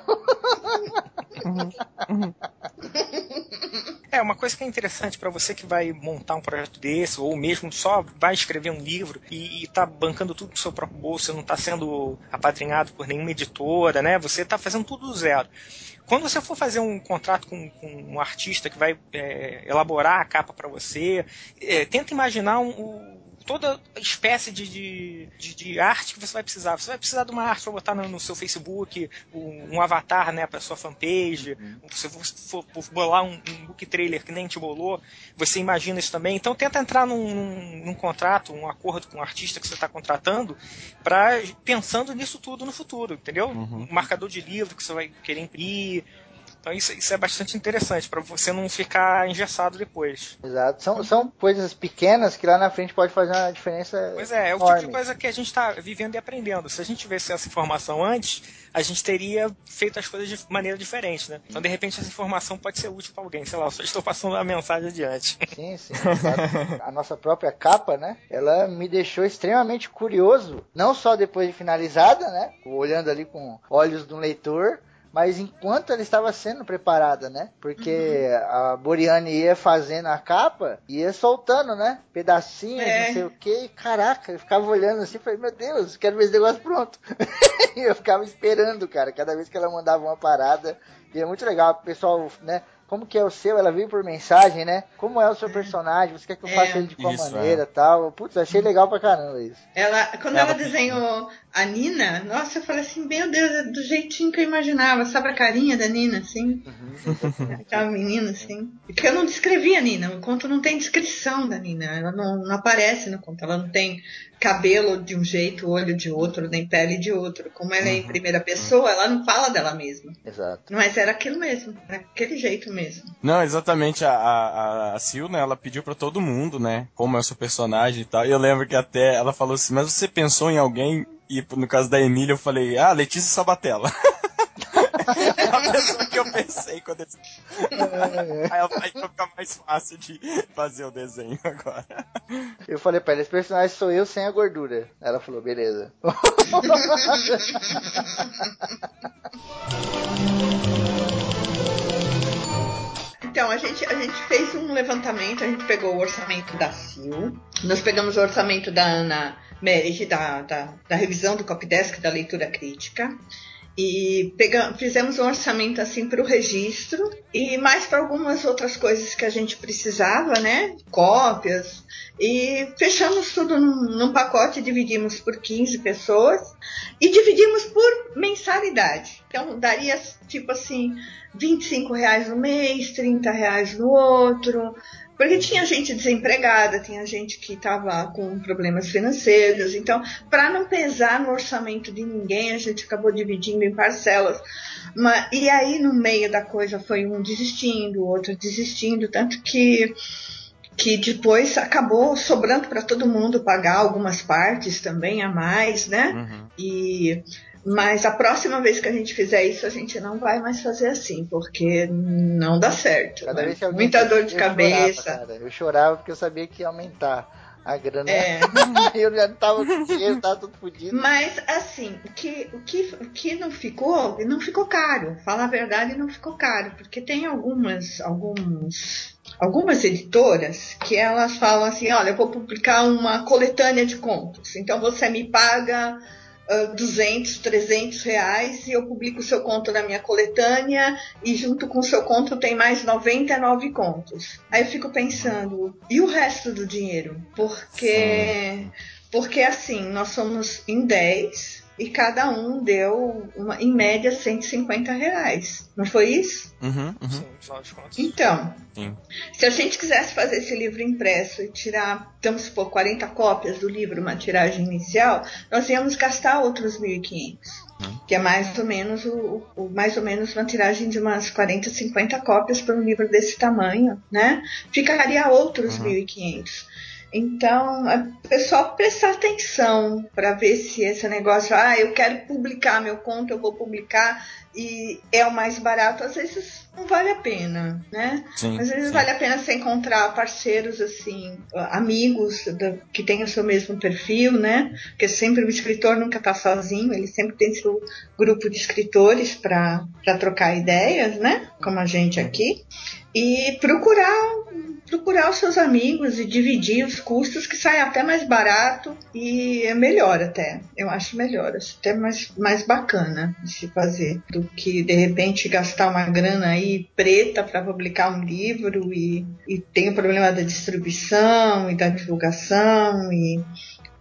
[laughs] É, uma coisa que é interessante para você que vai montar um projeto desse, ou mesmo só vai escrever um livro e, está bancando tudo do seu próprio bolso, não está sendo apadrinhado por nenhuma editora, né? Você está fazendo tudo do zero. Quando você for fazer um contrato com, com um artista que vai é, elaborar a capa para você, é, tenta imaginar um, um toda espécie de, de, de, de, arte que você vai precisar. Você vai precisar de uma arte para botar no, no, seu Facebook, um, um avatar né, para sua fanpage. Uhum. Se você for, for bolar um, um, book trailer que nem te bolou, você imagina isso também. Então tenta entrar num, num, num contrato, um acordo com o artista que você está contratando, para pensando nisso tudo no futuro, entendeu? Uhum. Um marcador de livro que você vai querer imprimir, então isso, isso é bastante interessante para você não ficar engessado depois. Exato. São, são coisas pequenas que lá na frente pode fazer uma diferença. Pois é, é o enorme. tipo de coisa que a gente está vivendo e aprendendo. Se a gente tivesse essa informação antes, a gente teria feito as coisas de maneira diferente, né? Então, de repente, essa informação pode ser útil para alguém. Sei lá, só estou passando a mensagem adiante. Sim, sim. a nossa própria capa, né? Ela me deixou extremamente curioso. Não só depois de finalizada, né? Olhando ali com olhos de um leitor mas enquanto ela estava sendo preparada, né? Porque uhum. a Boriane ia fazendo a capa, ia soltando, né? Pedacinhos, é. não sei o que. Caraca, eu ficava olhando assim, falei, meu Deus, quero ver esse negócio pronto. [laughs] e eu ficava esperando, cara, cada vez que ela mandava uma parada. E é muito legal, o pessoal, né? Como que é o seu, ela veio por mensagem, né? Como é o seu personagem, você quer que eu faça é, ele de qual isso, maneira é. tal. Putz, achei legal pra caramba isso. Ela, quando ela, ela desenhou a Nina, nossa, eu falei assim, meu Deus, é do jeitinho que eu imaginava, sabe a carinha da Nina, assim? Uhum. [laughs] Aquela menina, assim. Porque eu não descrevi a Nina, o conto não tem descrição da Nina, ela não, não aparece no conto, ela não tem cabelo de um jeito, olho de outro, nem pele de outro. Como ela é em uhum. primeira pessoa, ela não fala dela mesma. Exato. Mas era aquilo mesmo, era aquele jeito mesmo. Não, exatamente. A, a, a Sil, né, ela pediu para todo mundo, né, como é o seu personagem e tal. E eu lembro que até ela falou assim, mas você pensou em alguém? E no caso da Emília, eu falei, ah, Letícia Sabatella. [laughs] é a pessoa que eu pensei quando eu... [laughs] Aí vai ficar mais fácil de fazer o desenho agora. Eu falei pra ela, esse personagem sou eu sem a gordura. Ela falou, beleza. [laughs] Então, a gente, a gente fez um levantamento, a gente pegou o orçamento da Sil, nós pegamos o orçamento da Ana Merit, da, da, da revisão do Copdesk, da leitura crítica, e pegamos, fizemos um orçamento assim para o registro e mais para algumas outras coisas que a gente precisava, né? Cópias. E fechamos tudo num, num pacote, dividimos por 15 pessoas e dividimos por mensalidade. Então daria tipo assim, 25 reais no mês, 30 reais no outro, porque tinha gente desempregada, tinha gente que estava com problemas financeiros. Então, para não pesar no orçamento de ninguém, a gente acabou dividindo em parcelas. Mas, e aí, no meio da coisa, foi um desistindo, o outro desistindo. Tanto que, que depois acabou sobrando para todo mundo pagar algumas partes também a mais, né? Uhum. E mas a próxima vez que a gente fizer isso, a gente não vai mais fazer assim, porque não dá certo. Cada né? vez que Muita dor de cabeça. Chorava, eu chorava porque eu sabia que ia aumentar a grana. É. [laughs] eu já tava com dinheiro, tava tudo fodido. Mas assim, o que, o, que, o que não ficou, não ficou caro. Fala a verdade, não ficou caro. Porque tem algumas, alguns, algumas editoras que elas falam assim, olha, eu vou publicar uma coletânea de contos. Então você me paga uh, 200, 300 reais e eu publico o seu conto na minha coletânea e junto com o seu conto tem mais 99 contos. Aí eu fico pensando, e o resto do dinheiro? Porque... Sim Porque assim, nós somos em 10 e cada um deu, uma, em média, 150 reais. Não foi isso? Uhum, uhum. Sim. Então, Sim. se a gente quisesse fazer esse livro impresso e tirar, vamos supor, 40 cópias do livro, uma tiragem inicial, nós íamos gastar outros 1.500. Que é mais ou menos o, o- mais ou menos uma tiragem de umas 40, 50 cópias para um livro desse tamanho, né? Ficaria outros Uhum. 1.500. Então, é pessoal prestar atenção para ver se esse negócio, ah, eu quero publicar meu conto, eu vou publicar e é o mais barato, às vezes não vale a pena, né? Sim. Às vezes sim. vale a pena você encontrar parceiros assim, amigos da- que tenham o seu mesmo perfil, né? Porque sempre o escritor nunca está sozinho, ele sempre tem seu grupo de escritores para trocar ideias, né? Como a gente aqui. E procurar procurar os seus amigos e dividir os custos que sai até mais barato e é melhor até. Eu acho melhor, acho até mais, mais bacana de se fazer do que de repente gastar uma grana aí preta para publicar um livro e, e tem o problema da distribuição e da divulgação e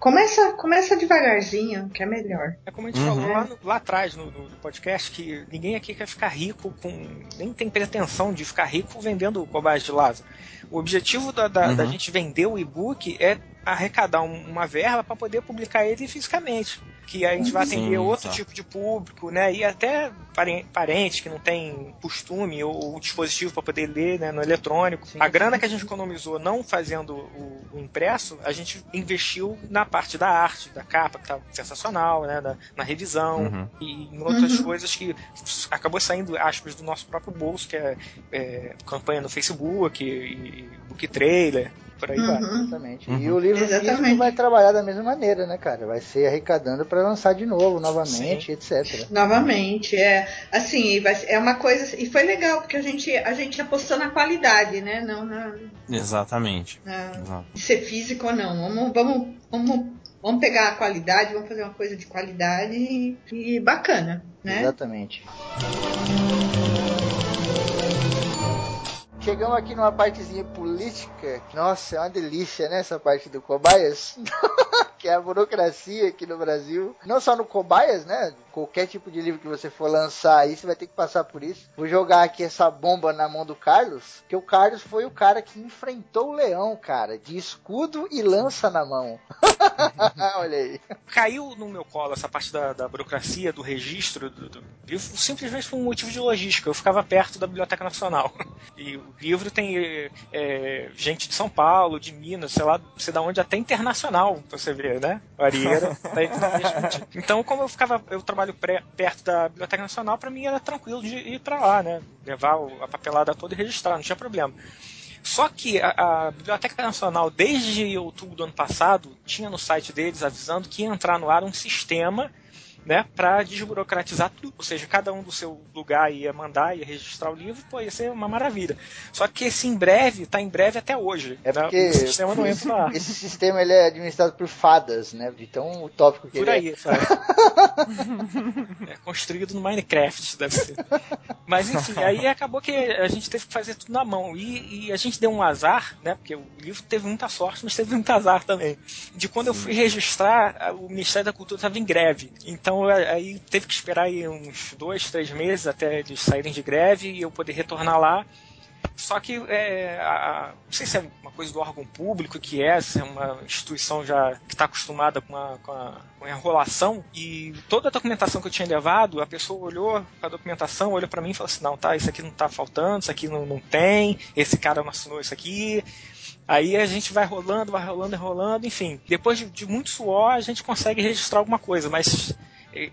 começa começa devagarzinho que é melhor. É como a gente Uhum. falou lá, no- lá atrás no, no- podcast, que ninguém aqui quer ficar rico com. nem tem pretensão de ficar rico vendendo cobaias de Lázaro. O objetivo da, da, Uhum. da gente vender o e-book é arrecadar um- uma verba para poder publicar ele fisicamente. Que a gente vai Sim, atender outro exato. tipo de público, né? E até pare- parentes que não tem costume ou, dispositivo para poder ler né, no eletrônico. Sim, a sim, grana que a gente economizou não fazendo o, o impresso, a gente investiu na parte da arte, da capa, que tá sensacional, né? Na, na revisão Uhum. e em outras Uhum. coisas que acabou saindo, aspas, do nosso próprio bolso, que é, é, campanha no Facebook e, e book trailer, por aí vai. Uhum. Exatamente. Uhum. E o livro Exatamente. físico vai trabalhar da mesma maneira, né, cara? Vai ser arrecadando para lançar de novo, novamente, etc. Novamente, é assim, vai é uma coisa e foi legal porque a gente a gente apostou na qualidade, né? Não na, Exatamente. na Exato. ser físico ou não. Vamos vamos vamos vamos pegar a qualidade, vamos fazer uma coisa de qualidade e, e bacana, né? Exatamente. Chegamos aqui numa partezinha política. Nossa, é uma delícia, né? Essa parte do Cobaias. [laughs] que é a burocracia aqui no Brasil. Não só no Cobaias, né? Qualquer tipo de livro que você for lançar aí, você vai ter que passar por isso. Vou jogar aqui essa bomba na mão do Carlos. Que o Carlos foi o cara que enfrentou o leão, cara. De escudo e lança na mão. [laughs] Olha aí. Caiu no meu colo essa parte da, da burocracia, do registro do, do livro, simplesmente por um motivo de logística. Eu ficava perto da Biblioteca Nacional. [laughs] E o livro tem é, gente de São Paulo, de Minas, sei lá, sei da onde, até internacional, pra você ver, né? Arieira. [laughs] então, como eu ficava, eu trabalho pré- perto da Biblioteca Nacional, pra mim era tranquilo de ir pra lá, né? Levar a papelada toda e registrar, não tinha problema. Só que a, a Biblioteca Nacional, desde outubro do ano passado, tinha no site deles avisando que ia entrar no ar um sistema né, para desburocratizar tudo. Ou seja, cada um do seu lugar ia mandar, ia registrar o livro, pô, ia ser uma maravilha. Só que esse em breve, tá em breve até hoje. É né? porque o sistema não entra ar. esse sistema ele é administrado por fadas, né? De tão utópico que Por ele é. aí, sabe? [laughs] é construído no Minecraft, deve ser. Mas enfim, aí acabou que a gente teve que fazer tudo na mão. E, e a gente deu um azar, né? Porque o livro teve muita sorte, mas teve muito azar também. De quando eu fui registrar, o Ministério da Cultura estava em greve. Então a- aí teve que esperar aí uns dois, três meses até eles saírem de greve e eu poder retornar lá. Só que é, a- não sei se é uma coisa do órgão público que é, se é uma instituição já que está acostumada com a, com, a, com a enrolação e toda a documentação que eu tinha levado, a pessoa olhou a documentação, olhou para mim e falou assim, não, tá, isso aqui não tá faltando, isso aqui não, não tem, esse cara não assinou isso aqui. Aí a gente vai rolando, vai rolando, rolando, enfim. Depois de, de muito suor, a gente consegue registrar alguma coisa, mas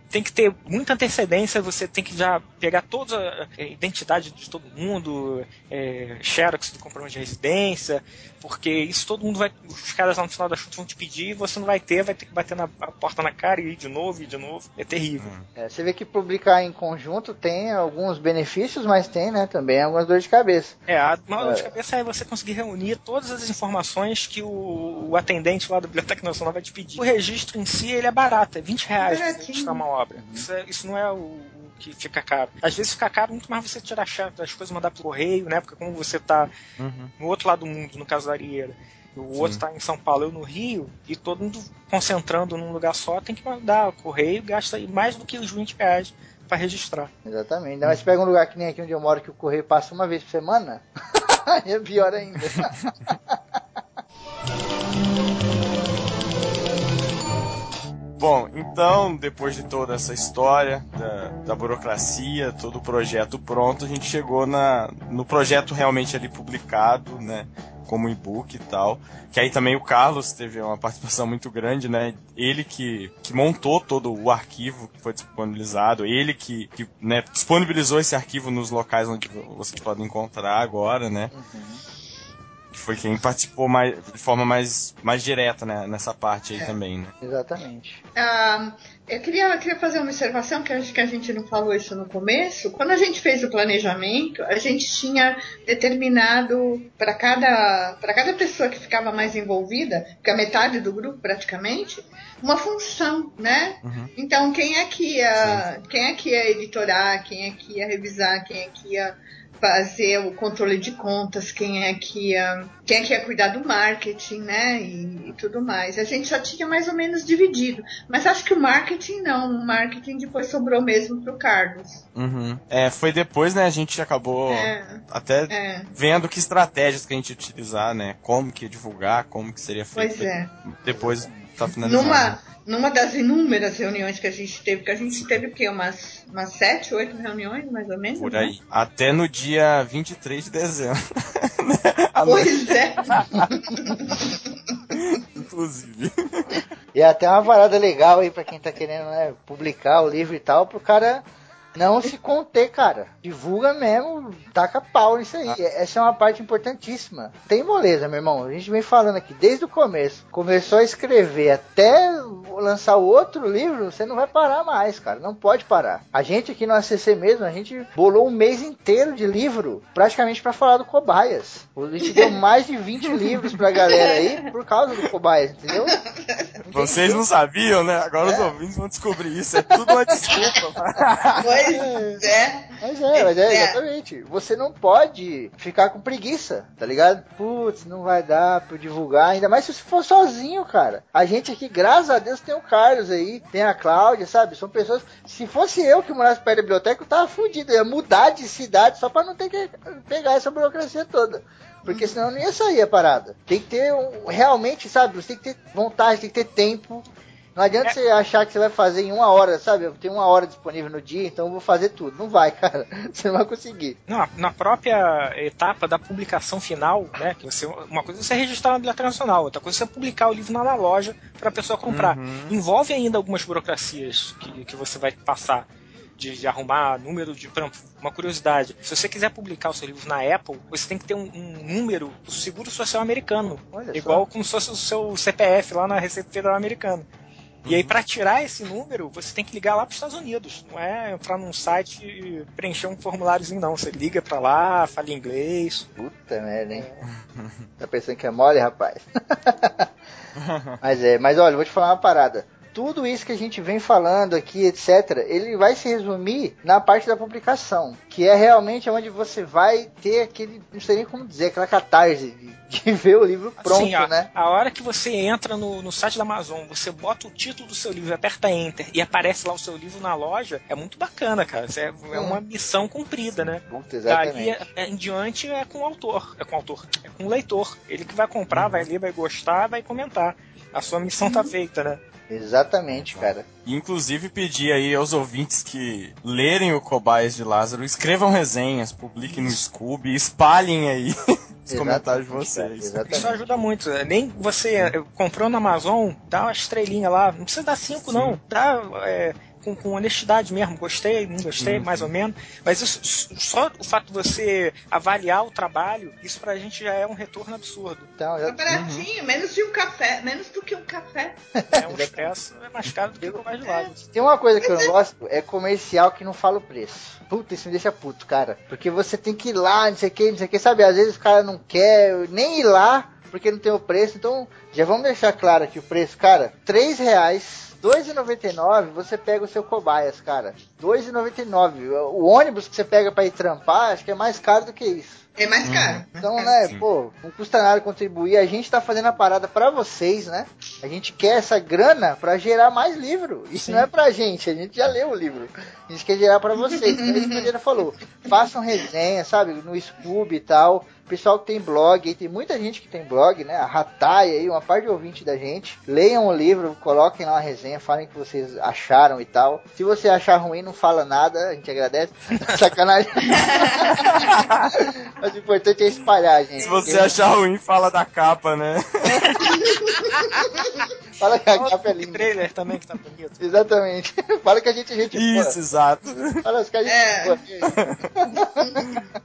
tem que ter muita antecedência, você tem que já pegar toda a identidade de todo mundo, é, xerox do comprovante de residência, porque isso todo mundo vai, os caras lá no final da chuta vão te pedir, você não vai ter, vai ter que bater na a porta na cara e ir de novo, e de novo, é terrível. É, você vê que publicar em conjunto tem alguns benefícios, mas tem, né, também algumas dores de cabeça. É, a maior dor de cabeça é você conseguir reunir todas as informações que o, o atendente lá da Biblioteca Nacional vai te pedir. O registro em si, ele é barato, é 20 reais pra registrar uma obra. Isso, é- isso não é o, o que fica caro. Às vezes fica caro muito mais você tirar a chave das coisas e mandar pro correio, né? Porque como você tá Uhum. no outro lado do mundo, no caso da Arieira, O outro está em São Paulo, eu no Rio, e todo mundo concentrando num lugar só, tem que mandar o correio, gasta aí mais do que os 20 reais para registrar. Exatamente. Ainda mais se pega um lugar que nem aqui onde eu moro, que o correio passa uma vez por semana, [laughs] é pior ainda. [laughs] Bom, então, depois de toda essa história da, da burocracia, todo o projeto pronto, a gente chegou na, no projeto realmente ali publicado, né? Como e-book e tal. Que aí também o Carlos teve uma participação muito grande, né? Ele que, que montou todo o arquivo que foi disponibilizado, ele que, que né, disponibilizou esse arquivo nos locais onde vocês podem encontrar agora, né? que foi quem participou mais, de forma mais, mais direta né, nessa parte aí também, né? Exatamente. Ah, eu queria, queria fazer uma observação, que acho que a gente não falou isso no começo. Quando a gente fez o planejamento, a gente tinha determinado para cada, para cada pessoa que ficava mais envolvida, que a metade do grupo praticamente, uma função, né? Então quem é que ia, quem é que ia editorar, quem é que ia revisar, quem é que ia fazer o controle de contas, quem é que ia, quem é que ia cuidar do marketing, né? E, e tudo mais. A gente já tinha mais ou menos dividido. Mas acho que o marketing não. O marketing depois sobrou mesmo pro Carlos. Uhum. É, foi depois, né, a gente acabou É. até É. vendo que estratégias que a gente ia utilizar, né? Como que ia divulgar, como que seria feito. Pois é. Depois tá finalizado. Numa, numa das inúmeras reuniões que a gente teve, que a gente teve o quê? Umas, umas sete, oito reuniões, mais ou menos? Por né? aí. Até no dia 23 de dezembro. [laughs] Pois é. [laughs] inclusive. E é até uma varada legal aí pra quem tá querendo né, publicar o livro e tal, pro cara não se conter, cara. Divulga mesmo, taca pau nisso aí. Essa é uma parte importantíssima. Tem moleza, meu irmão. A gente vem falando aqui desde o começo. Começou a escrever até lançar o outro livro, você não vai parar mais, cara. Não pode parar. A gente aqui no ACC mesmo, a gente bolou um mês inteiro de livro, praticamente pra falar do Cobaias. A gente deu [laughs] mais de 20 livros pra galera aí por causa do Cobaias, entendeu? Vocês não sabiam, né? Agora os ouvintes vão descobrir isso. É tudo uma desculpa. [laughs] É. Mas é, mas é, É. exatamente. Você não pode ficar com preguiça, tá ligado? Putz, não vai dar pra divulgar, ainda mais se você for sozinho, cara. A gente aqui, graças a Deus, tem o Carlos aí, tem a Cláudia, sabe? São pessoas. Se fosse eu que morasse perto da biblioteca, eu tava fudido. Eu ia mudar de cidade só pra não ter que pegar essa burocracia toda. Porque senão não ia sair a parada. Tem que ter um, realmente, sabe? Você tem que ter vontade, tem que ter tempo. Não adianta você achar que você vai fazer em uma hora, sabe? Eu tenho uma hora disponível no dia, então eu vou fazer tudo. Não vai, [laughs] cara. Você não vai conseguir. Não, na própria etapa da publicação final, né? Que você, uma coisa é você registrar na Biblioteca Nacional, outra coisa é você publicar o livro na loja para a pessoa comprar. Envolve ainda algumas burocracias que, que você vai passar. De, de arrumar número de. Por exemplo, uma curiosidade: se você quiser publicar o seu livro na Apple, você tem que ter um, um número do Seguro Social Americano. Olha igual só. como se fosse o seu CPF lá na Receita Federal Americana. E aí, para tirar esse número, você tem que ligar lá para os Estados Unidos. Não é entrar num site e preencher um formuláriozinho, não. Você liga para lá, fala inglês. Puta merda, hein? Tá pensando que é mole, rapaz? [laughs] mas é, mas olha, vou te falar uma parada. Tudo isso que a gente vem falando aqui, etc., ele vai se resumir na parte da publicação, que é realmente onde você vai ter aquele, não sei nem como dizer, aquela catarse de, de [laughs] ver o livro pronto, Assim, né? a hora que você entra no, no site da Amazon, você bota o título do seu livro, aperta Enter e aparece lá o seu livro na loja, é muito bacana, cara. Isso é, é uma missão cumprida, né? Puta, Dali exatamente. é- é- em diante é com o autor, é com o autor, é com o leitor. Ele que vai comprar, vai ler, vai gostar, vai comentar. A sua missão tá feita, né? Exatamente, cara. E, Inclusive pedir aí aos ouvintes que lerem o Cobaias de Lázaro, escrevam resenhas, publiquem no Scooby, espalhem aí [laughs] os comentários de Exatamente, cara, vocês. Isso ajuda muito. né? Nem você eh, comprou na Amazon, dá uma estrelinha lá. Não precisa dar cinco, não. Dá é, com, com honestidade mesmo. Gostei, não gostei, mais ou menos. Mas isso, só o fato de você avaliar o trabalho, isso pra gente já é um retorno absurdo. Então, eu- baratinho, menos de um café, menos do que um café. É um expresso, é mais caro do que o mais de lado. Tem uma coisa que eu não gosto, é comercial que não fala o preço. Puta, isso me deixa puto, cara. Porque você tem que ir lá, não sei o que, não sei o que, sabe? Às vezes o cara não quer nem ir lá porque não tem o preço. Então, já vamos deixar claro aqui o preço, cara. 3 reais 2,99 você pega o seu cobaias, cara. 2,99. O ônibus que você pega pra ir trampar, acho que é mais caro do que isso. É mais caro. Então, né, Sim. pô, não custa nada contribuir. A gente tá fazendo a parada pra vocês, né? A gente quer essa grana pra gerar mais livro. Isso não é pra gente, a gente já leu o livro. A gente quer gerar pra vocês. Então, é isso que a Diana [laughs] falou. Façam resenha, sabe? No Scoob e tal. Pessoal que tem blog, aí tem muita gente que tem blog, né? A Ratai aí, uma parte de ouvinte da gente. Leiam o livro, coloquem lá uma resenha, falem o que vocês acharam e tal. Se você achar ruim, não fala nada, a gente agradece. [laughs] Sacanagem. [laughs] Mas o importante é espalhar, gente. Se você achar ruim, fala da capa, né? [laughs] Fala que a capa é linda. trailer também que tá bonito. Exatamente. [laughs] Fala que a gente é gente boa. Isso, exato. Fala que a gente É. é boa. [laughs]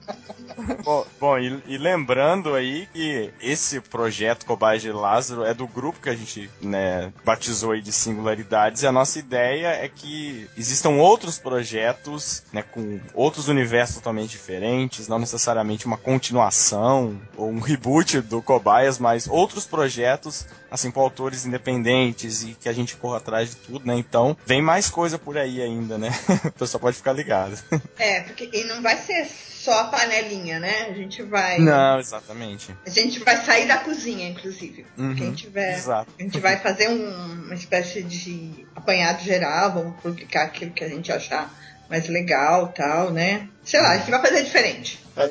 Bom, e, e lembrando aí que esse projeto Cobaia de Lázaro é do grupo que a gente né, batizou aí de singularidades e a nossa ideia é que existam outros projetos né, com outros universos totalmente diferentes, não necessariamente uma continuação ou um reboot do Cobaias, mas outros projetos assim com autores independentes e que a gente corra atrás de tudo, né? Então vem mais coisa por aí ainda, né? [laughs] O pessoal pode ficar ligado. É, porque e não vai ser só a panelinha, né? A gente vai. Não, exatamente. A gente vai sair da cozinha, inclusive. Uhum, Quem tiver. Exato. A gente vai fazer um- uma espécie de apanhado geral, vamos publicar aquilo que a gente achar mais legal tal, né? Sei lá, a gente vai fazer diferente. Tá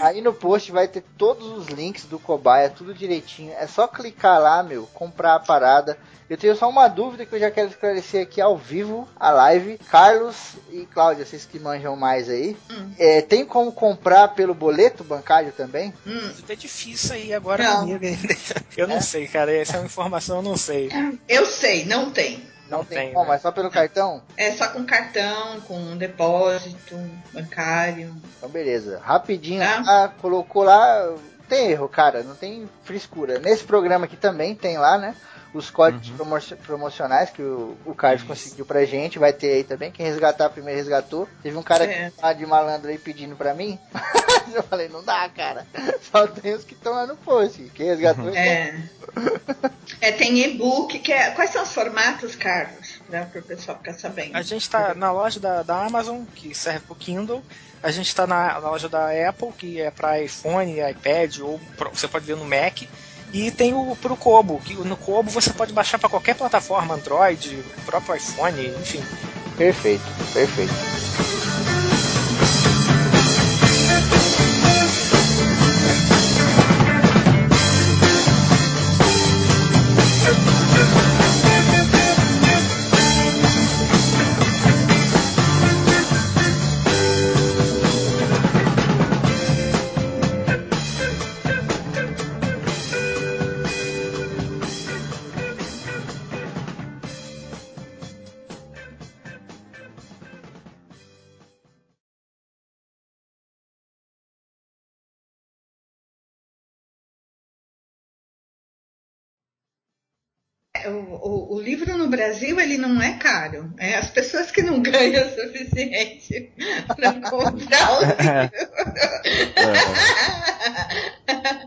aí no post vai ter todos os links do cobaia, tudo direitinho. É só clicar lá, meu, comprar a parada. Eu tenho só uma dúvida que eu já quero esclarecer aqui ao vivo, a live. Carlos e Cláudia, vocês que manjam mais aí. Hum. É, tem como comprar pelo boleto bancário também? Hum, É difícil aí agora Não. comigo ainda. [laughs] Eu não sei, cara. Essa é uma informação eu não sei. eu sei, não tem. Não, tem, tem, como, né? é só pelo cartão? [laughs] É só com cartão, com depósito bancário. Então beleza. Rapidinho, Tá. ah, colocou lá. Tem erro, cara, não tem frescura. Nesse programa aqui também tem lá, né? Os códigos promo- promocionais que o, o Carlos Isso. conseguiu pra gente, vai ter aí também. Quem resgatar primeiro resgatou. Teve um cara É. que tá de malandro aí pedindo pra mim. [laughs] Eu falei, não dá, cara. Só tem os que estão lá no post. Quem resgatou É. É, tem e-book, que é. Quais são os formatos, Carlos? Para o pessoal ficar sabendo. A gente tá na loja da, da Amazon, que serve pro Kindle. A gente tá na, na loja da Apple, que é para iPhone, iPad, ou pro- você pode ver no Mac. E tem o pro Kobo, que no Kobo você pode baixar para qualquer plataforma, Android, próprio iPhone, enfim. Perfeito, perfeito. O, o- o livro no Brasil ele não é caro. É as pessoas que não [laughs] ganham o suficiente para comprar o [laughs] livro.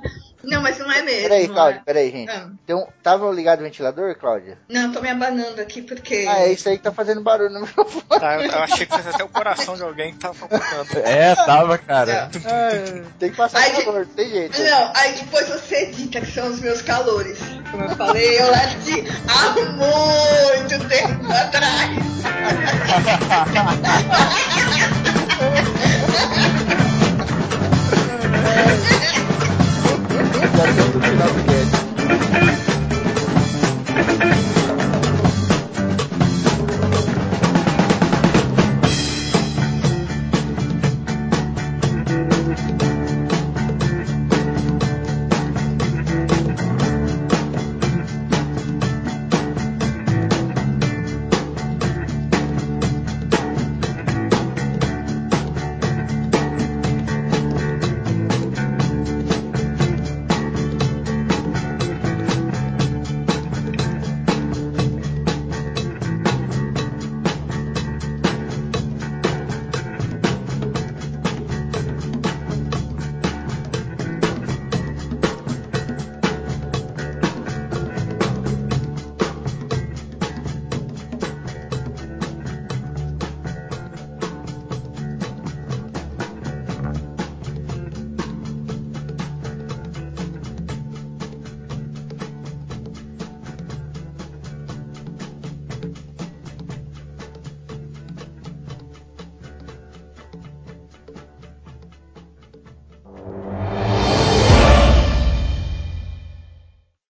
[laughs] Não, mas não é mesmo. Peraí, Cláudia, é. peraí, gente. Ah. Então, tava ligado o ventilador, Cláudia? Não, tô me abanando aqui porque. Ah, é isso aí que tá fazendo barulho no microfone. [laughs] Tá, eu achei que fosse até o coração de alguém que tava focando. [laughs] É, tava, cara. É. [laughs] tem que passar aí, calor, de... tem jeito. Não, aí depois você edita que são os meus calores. Como eu falei, eu lá de há muito tempo atrás. That's what we love again.